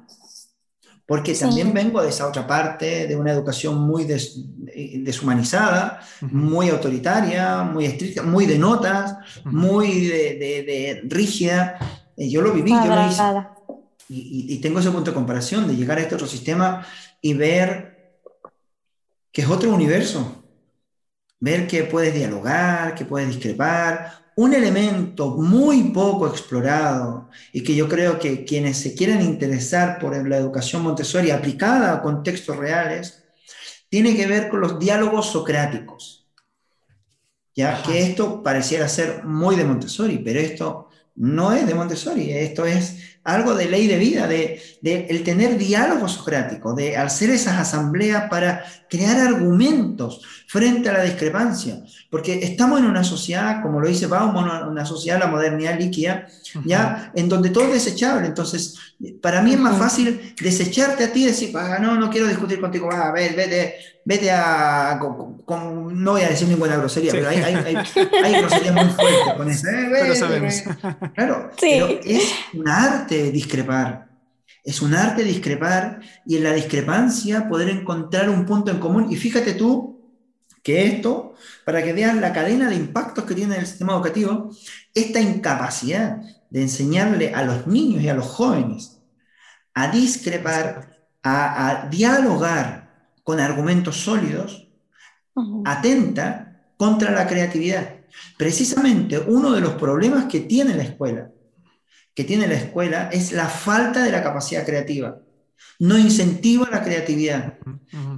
C: porque también vengo de esa otra parte, de una educación muy deshumanizada, muy autoritaria, muy estricta, muy de notas, muy de, rígida. Eh, yo lo viví, yo lo hice. Y, y, tengo ese punto de comparación, de llegar a este otro sistema y ver que es otro universo, ver que puedes dialogar, que puedes discrepar, un elemento muy poco explorado y que yo creo que quienes se quieren interesar por la educación Montessori aplicada a contextos reales, tiene que ver con los diálogos socráticos. Ya que esto pareciera ser muy de Montessori, pero esto no es de Montessori, esto es algo de ley de vida, de, el tener diálogo socrático, de hacer esas asambleas para crear argumentos frente a la discrepancia. Porque estamos en una sociedad, como lo dice Bauman, una sociedad, la modernidad líquida, ya, en donde todo es desechable. Entonces, para mí es más fácil desecharte a ti y decir, ah, no, no quiero discutir contigo, ah, a ver, vete, vete a... no voy a decir ninguna grosería, pero hay, hay, hay, groserías muy fuertes con eso. Eh, pero sabemos. Claro, pero es un arte discrepar. Es un arte discrepar y en la discrepancia poder encontrar un punto en común. Y fíjate tú que esto, para que vean la cadena de impactos que tiene el sistema educativo, esta incapacidad de enseñarle a los niños y a los jóvenes a discrepar, a, dialogar con argumentos sólidos, atenta contra la creatividad. Precisamente uno de los problemas que tiene la escuela, que tiene la escuela, es la falta de la capacidad creativa no incentiva la creatividad.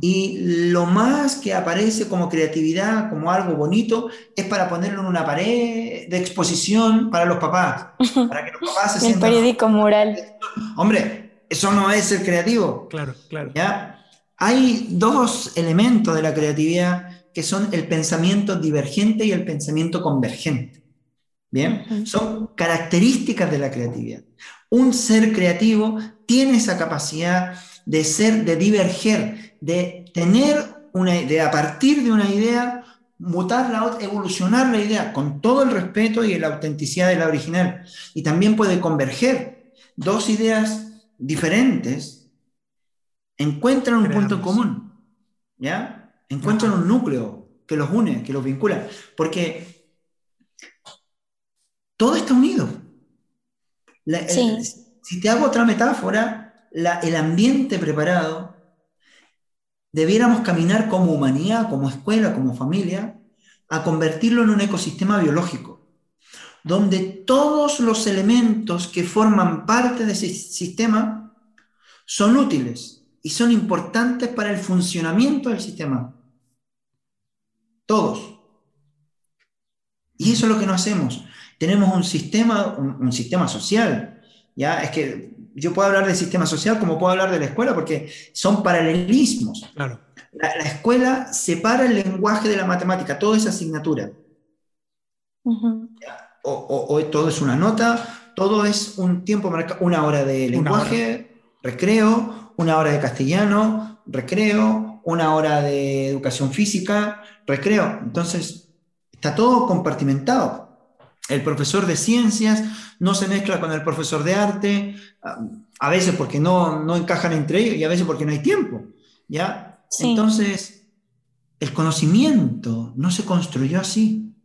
C: Y lo más que aparece como creatividad, como algo bonito, es para ponerlo en una pared de exposición para los papás, para que los papás se
A: sientan... El periódico mural.
C: Hombre, eso no es ser creativo.
B: Claro, claro.
C: ¿ya? Hay dos elementos de la creatividad que son el pensamiento divergente y el pensamiento convergente. Bien, son características de la creatividad. Un ser creativo tiene esa capacidad de ser, de diverger, de tener una idea, a partir de una idea, mutarla, evolucionar la idea con todo el respeto y la autenticidad de la original. Y también puede converger. Dos ideas diferentes encuentran un punto en común, ¿ya? Encuentran un núcleo que los une, que los vincula. Porque todo está unido. si te hago otra metáfora, el ambiente preparado, debiéramos caminar como humanidad, como escuela, como familia, a convertirlo en un ecosistema biológico, donde todos los elementos que forman parte de ese sistema son útiles y son importantes para el funcionamiento del sistema. Todos. Y eso es lo que no hacemos tenemos un sistema, un, sistema social. ¿ya? Es que yo puedo hablar del sistema social como puedo hablar de la escuela porque son paralelismos. Claro. La, escuela separa el lenguaje de la matemática, toda esa asignatura. o, todo es una nota, todo es un tiempo marcado, una hora de lenguaje, recreo, una hora de castellano, recreo, una hora de educación física, recreo. Entonces, está todo compartimentado. El profesor de ciencias no se mezcla con el profesor de arte, a veces porque no, no encajan entre ellos y a veces porque no hay tiempo. ¿ya? Entonces, el conocimiento no se construyó así.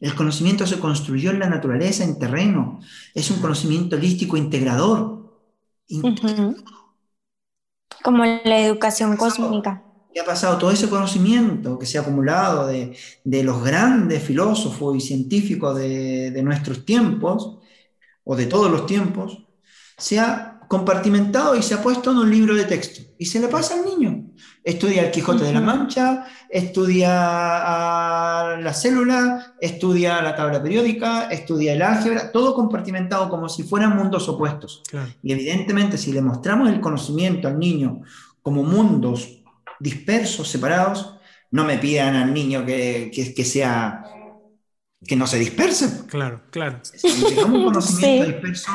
C: El conocimiento se construyó en la naturaleza, en terreno. Es un conocimiento holístico integrador.
A: Como la educación cósmica
C: que ha pasado todo ese conocimiento que se ha acumulado de, los grandes filósofos y científicos de, nuestros tiempos, o de todos los tiempos, se ha compartimentado y se ha puesto en un libro de texto y se le pasa al niño. Estudia el Quijote de la Mancha, estudia la célula, estudia la tabla periódica, estudia el álgebra, todo compartimentado como si fueran mundos opuestos. Y evidentemente si le mostramos el conocimiento al niño como mundos dispersos, separados, no me pidan al niño que, que, sea que no se disperse.
B: Claro, claro.
C: Si tenemos un conocimiento disperso,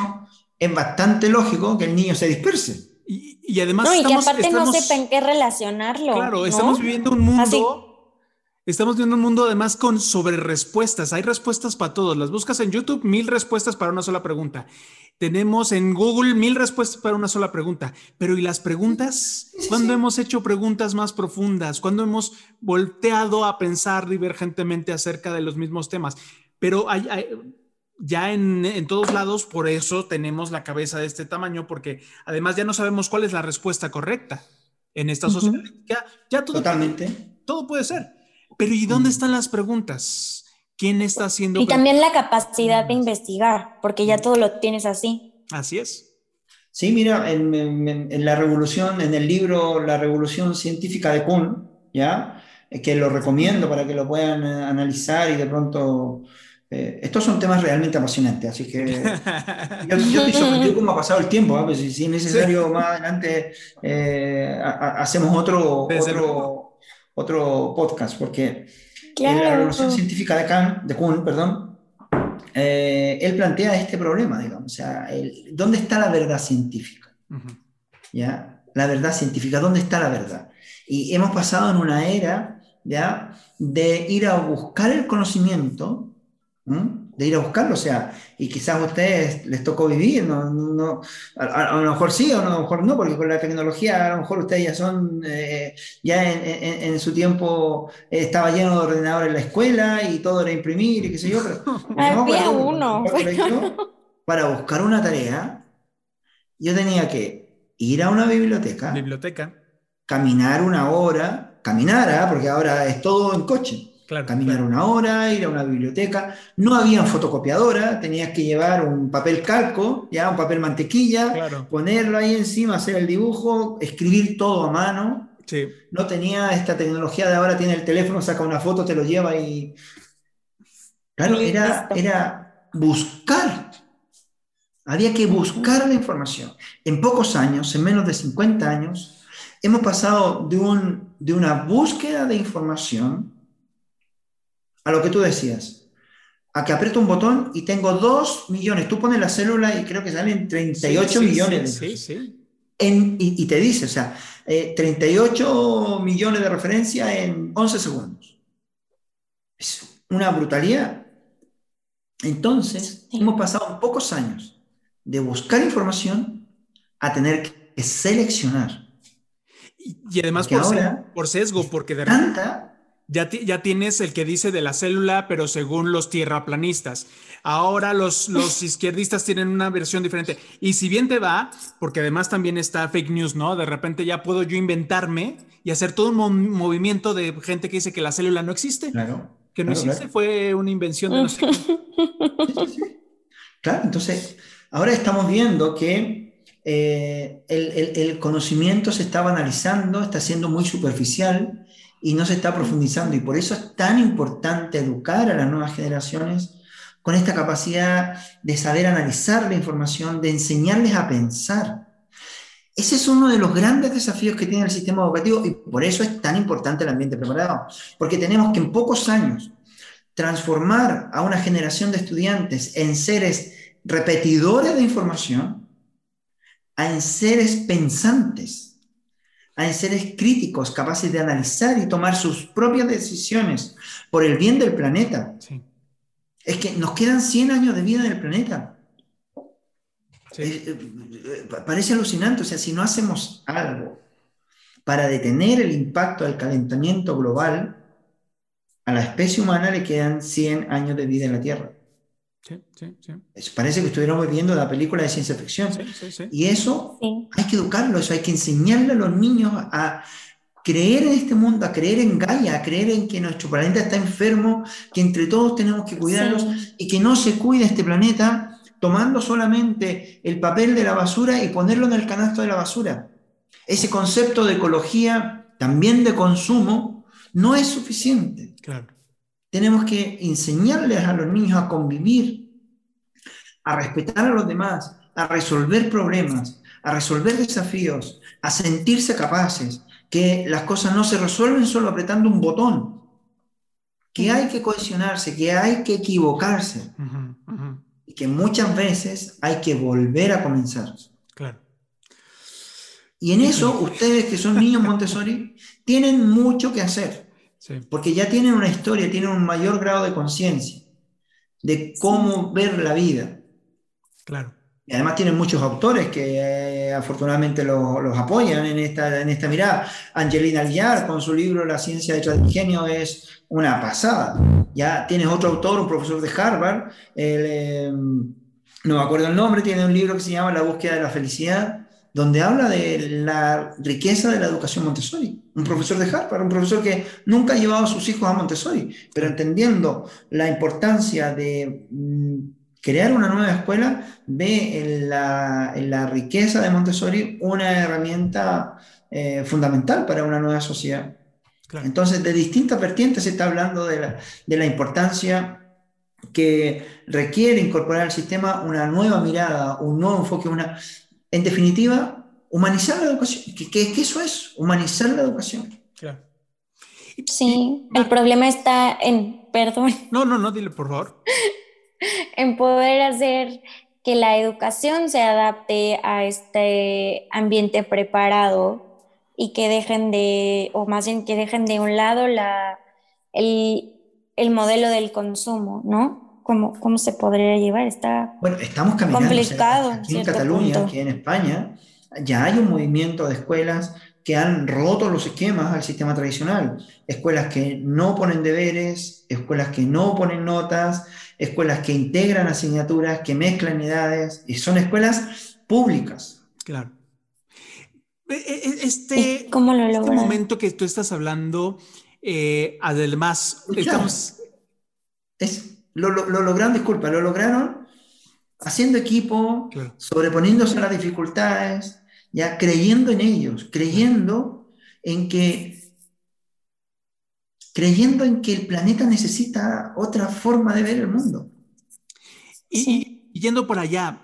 C: es bastante lógico que el niño se disperse.
B: Y, además.
A: No, y que aparte no sepan qué relacionarlo.
B: Claro, estamos viviendo un mundo. Estamos viviendo un mundo además con sobre respuestas. Hay respuestas para todos. Las buscas en YouTube, mil respuestas para una sola pregunta. Tenemos en Google mil respuestas para una sola pregunta. Pero ¿y las preguntas? ¿Cuándo hemos hecho preguntas más profundas? ¿Cuándo hemos volteado a pensar divergentemente acerca de los mismos temas? Pero hay ya en, todos lados, por eso tenemos la cabeza de este tamaño, porque además ya no sabemos cuál es la respuesta correcta en esta sociedad. Ya, todo,
C: Totalmente.
B: todo puede ser. Pero ¿y dónde están las preguntas? ¿Quién está haciendo?
A: Y también la capacidad de investigar, porque ya todo lo tienes así.
B: Así es.
C: Sí, mira, en, en la revolución, en el libro La Revolución Científica de Kuhn, ¿ya? que lo recomiendo para que lo puedan eh, analizar y de pronto eh, estos son temas realmente apasionantes, así que yo, yo estoy sorprendido cómo ha pasado el tiempo. Pues, si, es necesario, más adelante eh, hacemos otro, otro, otro, podcast, porque en la Revolución Científica de, Kant, de Kuhn, perdón, eh, él plantea este problema, digamos, o sea, ¿dónde está la verdad científica? ¿Ya? La verdad científica, ¿dónde está la verdad? Y hemos pasado en una era, ¿ya? De ir a buscar el conocimiento de ir a buscarlo, o sea, y quizás a ustedes les tocó vivir, no, no a, lo mejor sí o a lo mejor no, porque con la tecnología a lo mejor ustedes ya son, eh, ya en, en, su tiempo estaba lleno de ordenadores en la escuela y todo era imprimir y qué sé yo, pero
A: Había uno.
C: para buscar una tarea, yo tenía que ir a una biblioteca,
B: biblioteca.
C: caminar una hora, caminar, ¿ah? porque ahora es todo en coche caminar una hora, ir a una biblioteca. No había fotocopiadora, tenías que llevar un papel calco, ya un papel mantequilla, ponerlo ahí encima, hacer el dibujo, escribir todo a mano. No tenía esta tecnología de ahora, tiene el teléfono, saca una foto, te lo lleva y... Claro, era, era buscar. Había que buscar la información. En pocos años, en menos de 50 años, hemos pasado de, un, de una búsqueda de información a lo que tú decías, a que aprieto un botón y tengo 2 millones. Tú pones la célula y creo que salen 38 millones.
B: Sí, sí.
C: En, y, te dice, o sea, 38 eh, millones de referencia en 11 segundos. Es una brutalidad. Entonces, hemos pasado pocos años de buscar información a tener que seleccionar.
B: Y, además por, ahora, por, sesgo, porque de
C: tanta,
B: ya, ya, tienes el que dice de la célula, pero según los tierraplanistas. Ahora los, los izquierdistas tienen una versión diferente. Y si bien te va, porque además también está fake news, ¿no? De repente ya puedo yo inventarme y hacer todo un movimiento de gente que dice que la célula no existe.
C: Claro.
B: Que no existe, fue una invención de no sé
C: Claro, entonces ahora estamos viendo que eh, el, el, el conocimiento se está banalizando, está siendo muy superficial y no se está profundizando. Y por eso es tan importante educar a las nuevas generaciones con esta capacidad de saber analizar la información, de enseñarles a pensar. Ese es uno de los grandes desafíos que tiene el sistema educativo y por eso es tan importante el ambiente preparado, porque tenemos que en pocos años transformar a una generación de estudiantes en seres repetidores de información, a en seres pensantes hay seres críticos capaces de analizar y tomar sus propias decisiones por el bien del planeta. Es que nos quedan 100 años de vida en el planeta. Eh, eh, parece alucinante, o sea, si no hacemos algo para detener el impacto del calentamiento global, a la especie humana le quedan 100 años de vida en la Tierra. Parece que estuviéramos viendo la película de ciencia ficción. y eso hay que educarlo, eso hay que enseñarle a los niños a creer en este mundo, a creer en Gaia, a creer en que nuestro planeta está enfermo, que entre todos tenemos que cuidarlos y que no se cuide este planeta tomando solamente el papel de la basura y ponerlo en el canasto de la basura. Ese concepto de ecología también de consumo, no es suficiente.
B: Claro.
C: Tenemos que enseñarles a los niños a convivir, a respetar a los demás, a resolver problemas, a resolver desafíos, a sentirse capaces, que las cosas no se resuelven solo apretando un botón, que hay que cohesionarse, que hay que equivocarse y que muchas veces hay que volver a comenzar.
B: Claro.
C: Y en eso, ustedes que son niños Montessori, tienen mucho que hacer, porque ya tienen una historia, tienen un mayor grado de conciencia de cómo ver la vida.
B: Claro.
C: Y además tienen muchos autores que eh, afortunadamente los apoyan en esta, en esta mirada. Angelina Alliar, con su libro La ciencia detrás del genio, es una pasada. Ya tienes otro autor, un profesor de Harvard, em, no me acuerdo el nombre, tiene un libro que se llama La búsqueda de la felicidad, donde habla de la riqueza de la educación Montessori. Un profesor de Harvard, un profesor que nunca ha llevado a sus hijos a Montessori, pero entendiendo la importancia de mm, crear una nueva escuela, ve en la, riqueza de Montessori una herramienta eh, fundamental para una nueva sociedad. Entonces, de distintas vertientes se está hablando de la, de la, importancia que requiere incorporar al sistema una nueva mirada, un nuevo enfoque, una, en definitiva, humanizar la educación. ¿Qué, eso es? Humanizar la educación.
B: Claro.
A: Sí, el problema está en, perdón.
B: No, no, no, dile por favor.
A: en poder hacer que la educación se adapte a este ambiente preparado y que dejen de, o más bien que dejen de un lado la, el, el modelo del consumo, ¿no? ¿Cómo, ¿Cómo, se podría llevar? Está
C: bueno, estamos caminando,
A: complicado.
C: aquí en Cataluña, aquí en España, ya hay un movimiento de escuelas que han roto los esquemas al sistema tradicional. Escuelas que no ponen deberes, escuelas que no ponen notas, escuelas que integran asignaturas, que mezclan edades, y son escuelas públicas.
B: Claro. E, e, e, este, ¿Cómo lo este momento que tú estás hablando, eh, además, estamos...
C: Es, lo, lograron, disculpa, lo lograron haciendo equipo, sobreponiéndose a las dificultades, ya creyendo en ellos, creyendo en que creyendo en que el planeta necesita otra forma de ver el mundo.
B: Y, yendo por allá,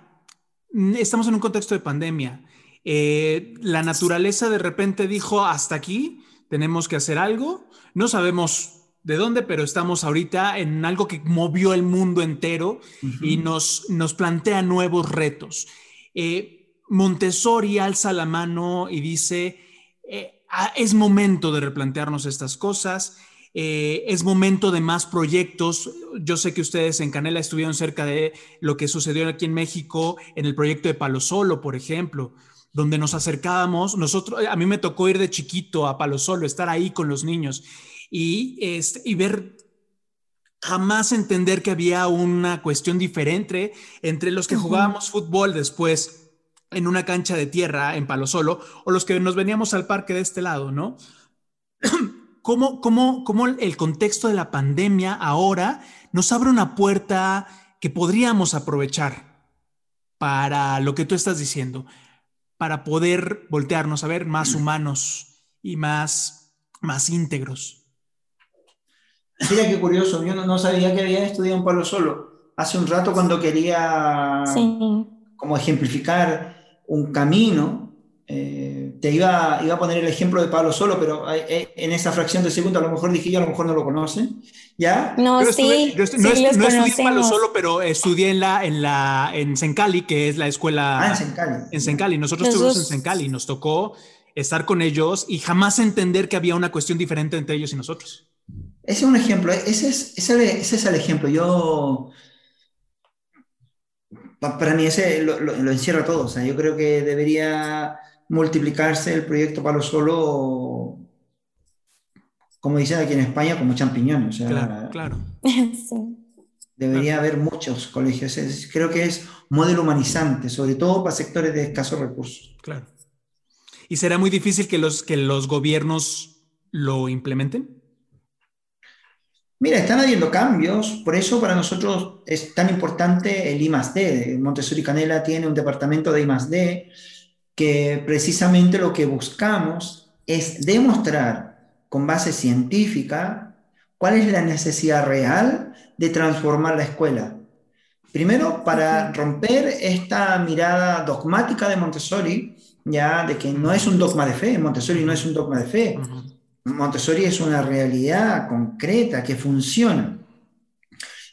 B: estamos en un contexto de pandemia. Eh, la naturaleza de repente dijo, hasta aquí, tenemos que hacer algo. No sabemos de dónde, pero estamos ahorita en algo que movió el mundo entero y nos, nos plantea nuevos retos. Eh, Montessori alza la mano y dice, eh, ah, es momento de replantearnos estas cosas eh, es momento de más proyectos. Yo sé que ustedes en Canela estuvieron cerca de lo que sucedió aquí en México en el proyecto de Palo Solo, por ejemplo, donde nos acercábamos. Nosotros, a mí me tocó ir de chiquito a Palo Solo, estar ahí con los niños y, este, y ver jamás entender que había una cuestión diferente entre los que jugábamos fútbol después en una cancha de tierra en Palo Solo o los que nos veníamos al parque de este lado, ¿no? cómo, cómo, cómo el contexto de la pandemia ahora nos abre una puerta que podríamos aprovechar para lo que tú estás diciendo, para poder voltearnos a ver más humanos y más, más íntegros.
C: Mira qué curioso, yo no, sabía que había estudiado un Palo Solo. Hace un rato cuando quería como ejemplificar un camino, eh, te iba, iba a poner el ejemplo de Pablo Solo, pero en esa fracción de segundo a lo mejor dije yo, a lo mejor no lo conocen. ¿Ya?
A: No, sí,
B: no, estudié Palo Solo, pero estudié en la, en la en Sencali, que es la escuela.
C: Ah, en Sencali.
B: En Sencali. Nosotros estuvimos en Sencali, nos tocó estar con ellos y jamás entender que había una cuestión diferente entre ellos y nosotros.
C: Ese es un ejemplo, ese es, ese, es el ejemplo. Yo para mí ese lo, lo, encierra todo. O sea, yo creo que debería multiplicarse el proyecto Palo Solo, como dicen aquí en España, como champiñones.
B: claro, claro.
C: Debería haber muchos colegios. creo que es modelo humanizante, sobre todo para sectores de escasos recursos.
B: Claro. ¿Y será muy difícil que los, que los gobiernos lo implementen?
C: Mira, están habiendo cambios, por eso para nosotros es tan importante el I+D. Montessori Canela tiene un departamento de I+D que precisamente lo que buscamos es demostrar con base científica cuál es la necesidad real de transformar la escuela. Primero, para romper esta mirada dogmática de Montessori, ya de que no es un dogma de fe, Montessori no es un dogma de fe, Montessori es una realidad concreta que funciona.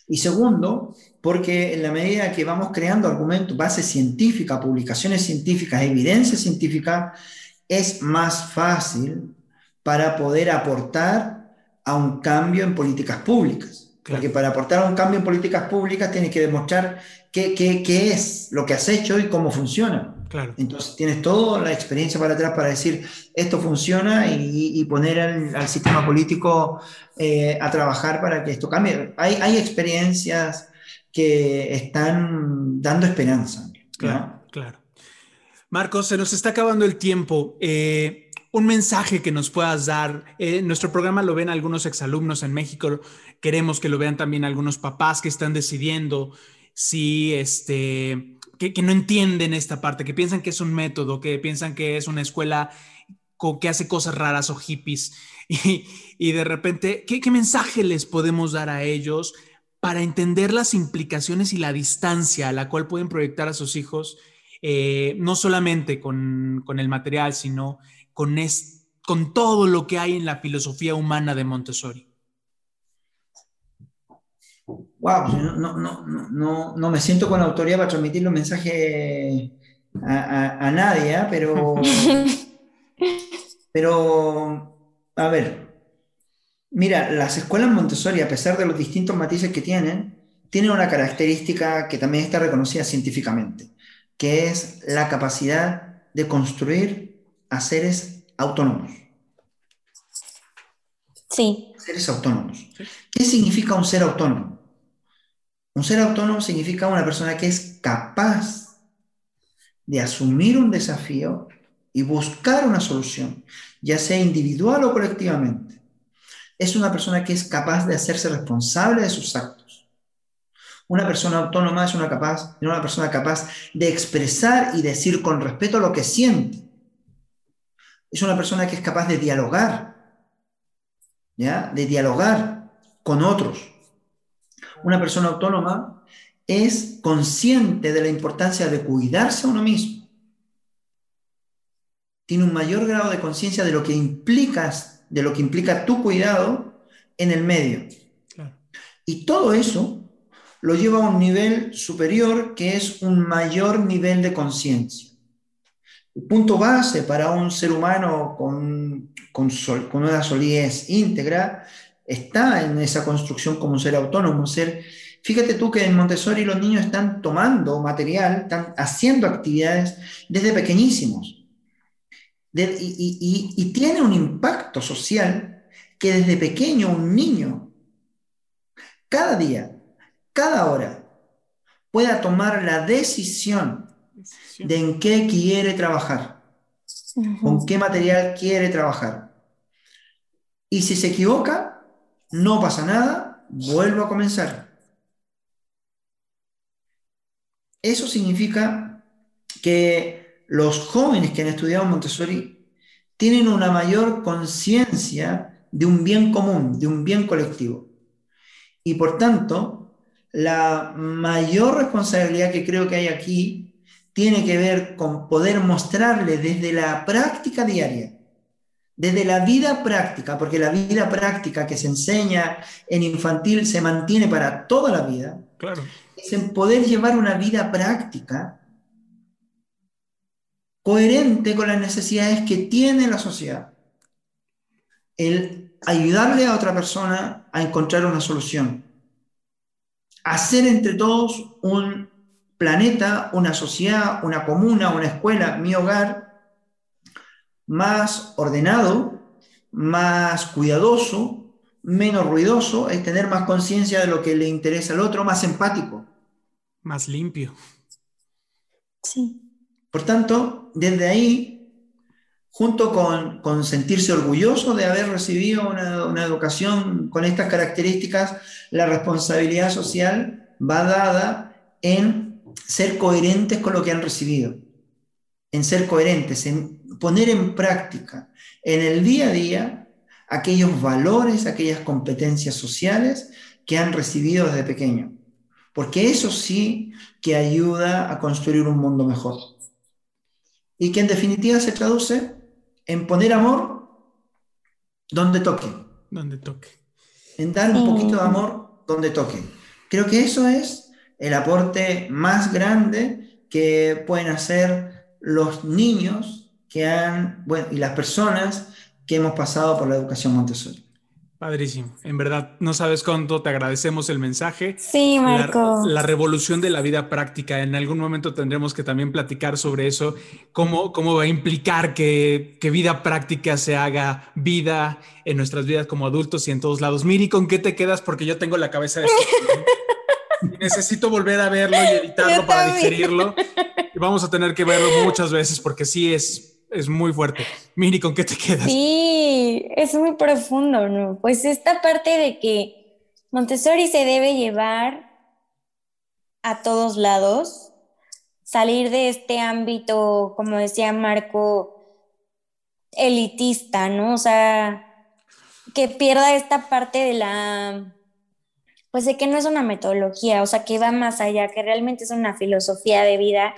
C: Y segundo, porque en la medida que vamos creando argumentos, base científica, publicaciones científicas, evidencia científica, es más fácil para poder aportar a un cambio en políticas públicas. Porque para aportar a un cambio en políticas públicas tienes que demostrar qué, qué, es lo que has hecho y cómo funciona. Claro. Entonces tienes toda la experiencia para atrás para decir esto funciona y, poner al, sistema político eh, a trabajar para que esto cambie. Hay, hay experiencias que están dando esperanza.
B: Claro, claro. Marcos, se nos está acabando el tiempo. Eh, un mensaje que nos puedas dar. Eh, nuestro programa lo ven algunos exalumnos en México. Queremos que lo vean también algunos papás que están decidiendo si este, que, no entienden esta parte, que piensan que es un método, que piensan que es una escuela que hace cosas raras o hippies. Y, de repente, ¿qué, ¿qué mensaje les podemos dar a ellos para entender las implicaciones y la distancia a la cual pueden proyectar a sus hijos, eh, no solamente con, el material, sino con, con todo lo que hay en la filosofía humana de Montessori.
C: Wow, no, no, me siento con autoridad para transmitir un mensaje a, nadie, ¿eh? pero, pero, a ver, Mira, las escuelas Montessori, a pesar de los distintos matices que tienen, tienen una característica que también está reconocida científicamente, que es la capacidad de construir a seres autónomos.
A: Sí.
C: Seres autónomos. ¿Qué significa un ser autónomo? Un ser autónomo significa una persona que es capaz de asumir un desafío y buscar una solución, ya sea individual o colectivamente es una persona que es capaz de hacerse responsable de sus actos. Una persona autónoma es una, persona capaz de expresar y decir con respeto lo que siente. Es una persona que es capaz de dialogar, ¿ya? De dialogar con otros. Una persona autónoma es consciente de la importancia de cuidarse a uno mismo. Tiene un mayor grado de conciencia de lo que implicas de lo que implica tu cuidado en el medio. Y todo eso lo lleva a un nivel superior que es un mayor nivel de conciencia. El punto base para un ser humano con, con, con, una solidez íntegra está en esa construcción como un ser autónomo, ser... Fíjate tú que en Montessori los niños están tomando material, están haciendo actividades desde pequeñísimos. Y, tiene un impacto social que desde pequeño un niño, cada día, cada hora, pueda tomar la decisión de en qué quiere trabajar, con qué material quiere trabajar. Y si se equivoca, no pasa nada, vuelvo a comenzar. Eso significa que los jóvenes que han estudiado Montessori tienen una mayor conciencia de un bien común, de un bien colectivo. Y por tanto, la mayor responsabilidad que creo que hay aquí tiene que ver con poder mostrarle desde la práctica diaria, desde la vida práctica, porque la vida práctica que se enseña en infantil se mantiene para toda la vida,
B: claro.
C: es en poder llevar una vida práctica coherente con las necesidades que tiene la sociedad. El ayudarle a otra persona a encontrar una solución. Hacer entre todos un planeta, una sociedad, una comuna, una escuela, mi hogar, más ordenado, más cuidadoso, menos ruidoso, es tener más conciencia de lo que le interesa al otro, más empático.
B: Más limpio.
A: Sí.
C: Por tanto, desde ahí, junto con, sentirse orgulloso de haber recibido una, educación con estas características, la responsabilidad social va dada en ser coherentes con lo que han recibido, en ser coherentes, en poner en práctica en el día a día aquellos valores, aquellas competencias sociales que han recibido desde pequeño. Porque eso sí que ayuda a construir un mundo mejor. Y que en definitiva se traduce en poner amor donde toque.
B: Donde toque.
C: En dar un poquito de amor donde toque. Creo que eso es el aporte más grande que pueden hacer los niños que han, bueno, y las personas que hemos pasado por la educación Montessori.
B: Padrísimo. En verdad, no sabes cuánto te agradecemos el mensaje.
A: Sí, Marco.
B: La, revolución de la vida práctica. En algún momento tendremos que también platicar sobre eso, cómo, cómo va a implicar que, que vida práctica se haga vida en nuestras vidas como adultos y en todos lados. Miri, ¿con qué te quedas? Porque yo tengo la cabeza de... Necesito volver a verlo y editarlo para digerirlo. Y vamos a tener que verlo muchas veces porque sí es es muy fuerte. Miri, ¿con qué te quedas?
A: Sí, es muy profundo, ¿no? Pues esta parte de que Montessori se debe llevar a todos lados, salir de este ámbito, como decía Marco, elitista, ¿no? O sea, que pierda esta parte de la, pues de que no es una metodología, o sea, que va más allá, que realmente es una filosofía de vida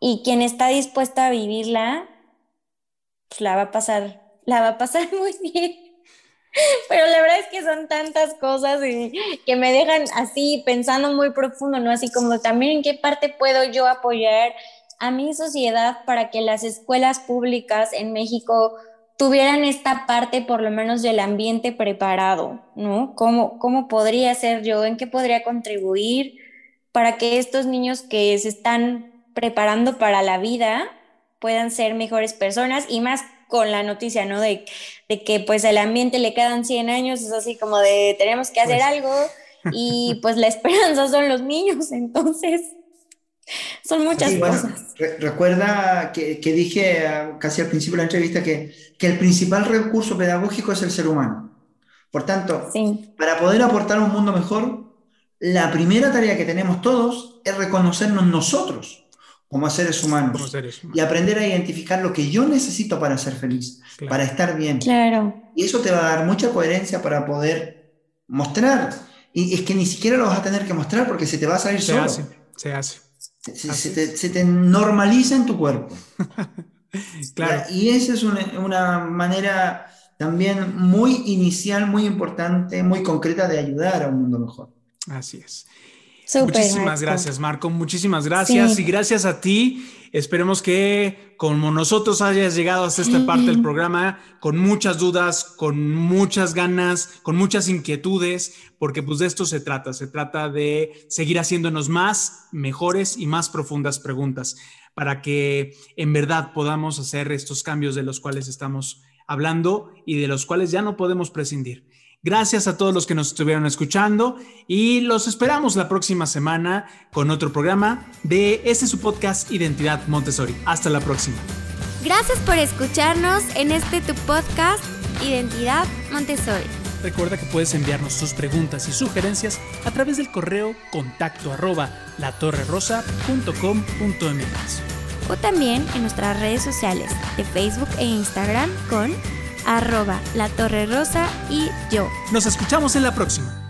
A: y quien está dispuesto a vivirla pues la va a pasar, la va a pasar muy bien. Pero la verdad es que son tantas cosas que me dejan así pensando muy profundo, ¿no? Así como también en qué parte puedo yo apoyar a mi sociedad para que las escuelas públicas en México tuvieran esta parte por lo menos del ambiente preparado, ¿no? ¿Cómo, cómo podría ser yo? ¿En qué podría contribuir para que estos niños que se están preparando para la vida puedan ser mejores personas y más con la noticia, ¿no? De, de, que pues el ambiente le quedan 100 años, es así como de tenemos que hacer pues. algo y pues la esperanza son los niños, entonces son muchas cosas.
C: recuerda que, que, dije ah, casi al principio de la entrevista que, que, el principal recurso pedagógico es el ser humano. Por tanto, para poder aportar un mundo mejor, la primera tarea que tenemos todos es reconocernos nosotros como seres humanos. Y aprender a identificar lo que yo necesito para ser feliz, para estar bien.
A: Claro.
C: Y eso te va a dar mucha coherencia para poder mostrar. Y es que ni siquiera lo vas a tener que mostrar porque se te va a salir
B: se
C: solo.
B: Hace, se hace.
C: Se, te, normaliza en tu cuerpo.
B: claro.
C: Y esa es una, una manera también muy inicial, muy importante, muy concreta de ayudar a un mundo mejor.
B: Así es muchísimas gracias, Marco. Muchísimas gracias. Y gracias a ti. Esperemos que como nosotros hayas llegado hasta esta parte del programa con muchas dudas, con muchas ganas, con muchas inquietudes, porque pues de esto se trata. Se trata de seguir haciéndonos más, mejores y más profundas preguntas para que en verdad podamos hacer estos cambios de los cuales estamos hablando y de los cuales ya no podemos prescindir. Gracias a todos los que nos estuvieron escuchando y los esperamos la próxima semana con otro programa de este su podcast Identidad Montessori. Hasta la próxima.
A: Gracias por escucharnos en este tu podcast Identidad Montessori.
B: Recuerda que puedes enviarnos tus preguntas y sugerencias a través del correo contacto arroba latorrerosa.com.mx
A: o también en nuestras redes sociales de Facebook e Instagram con arroba la torre rosa y yo.
B: Nos escuchamos en la próxima.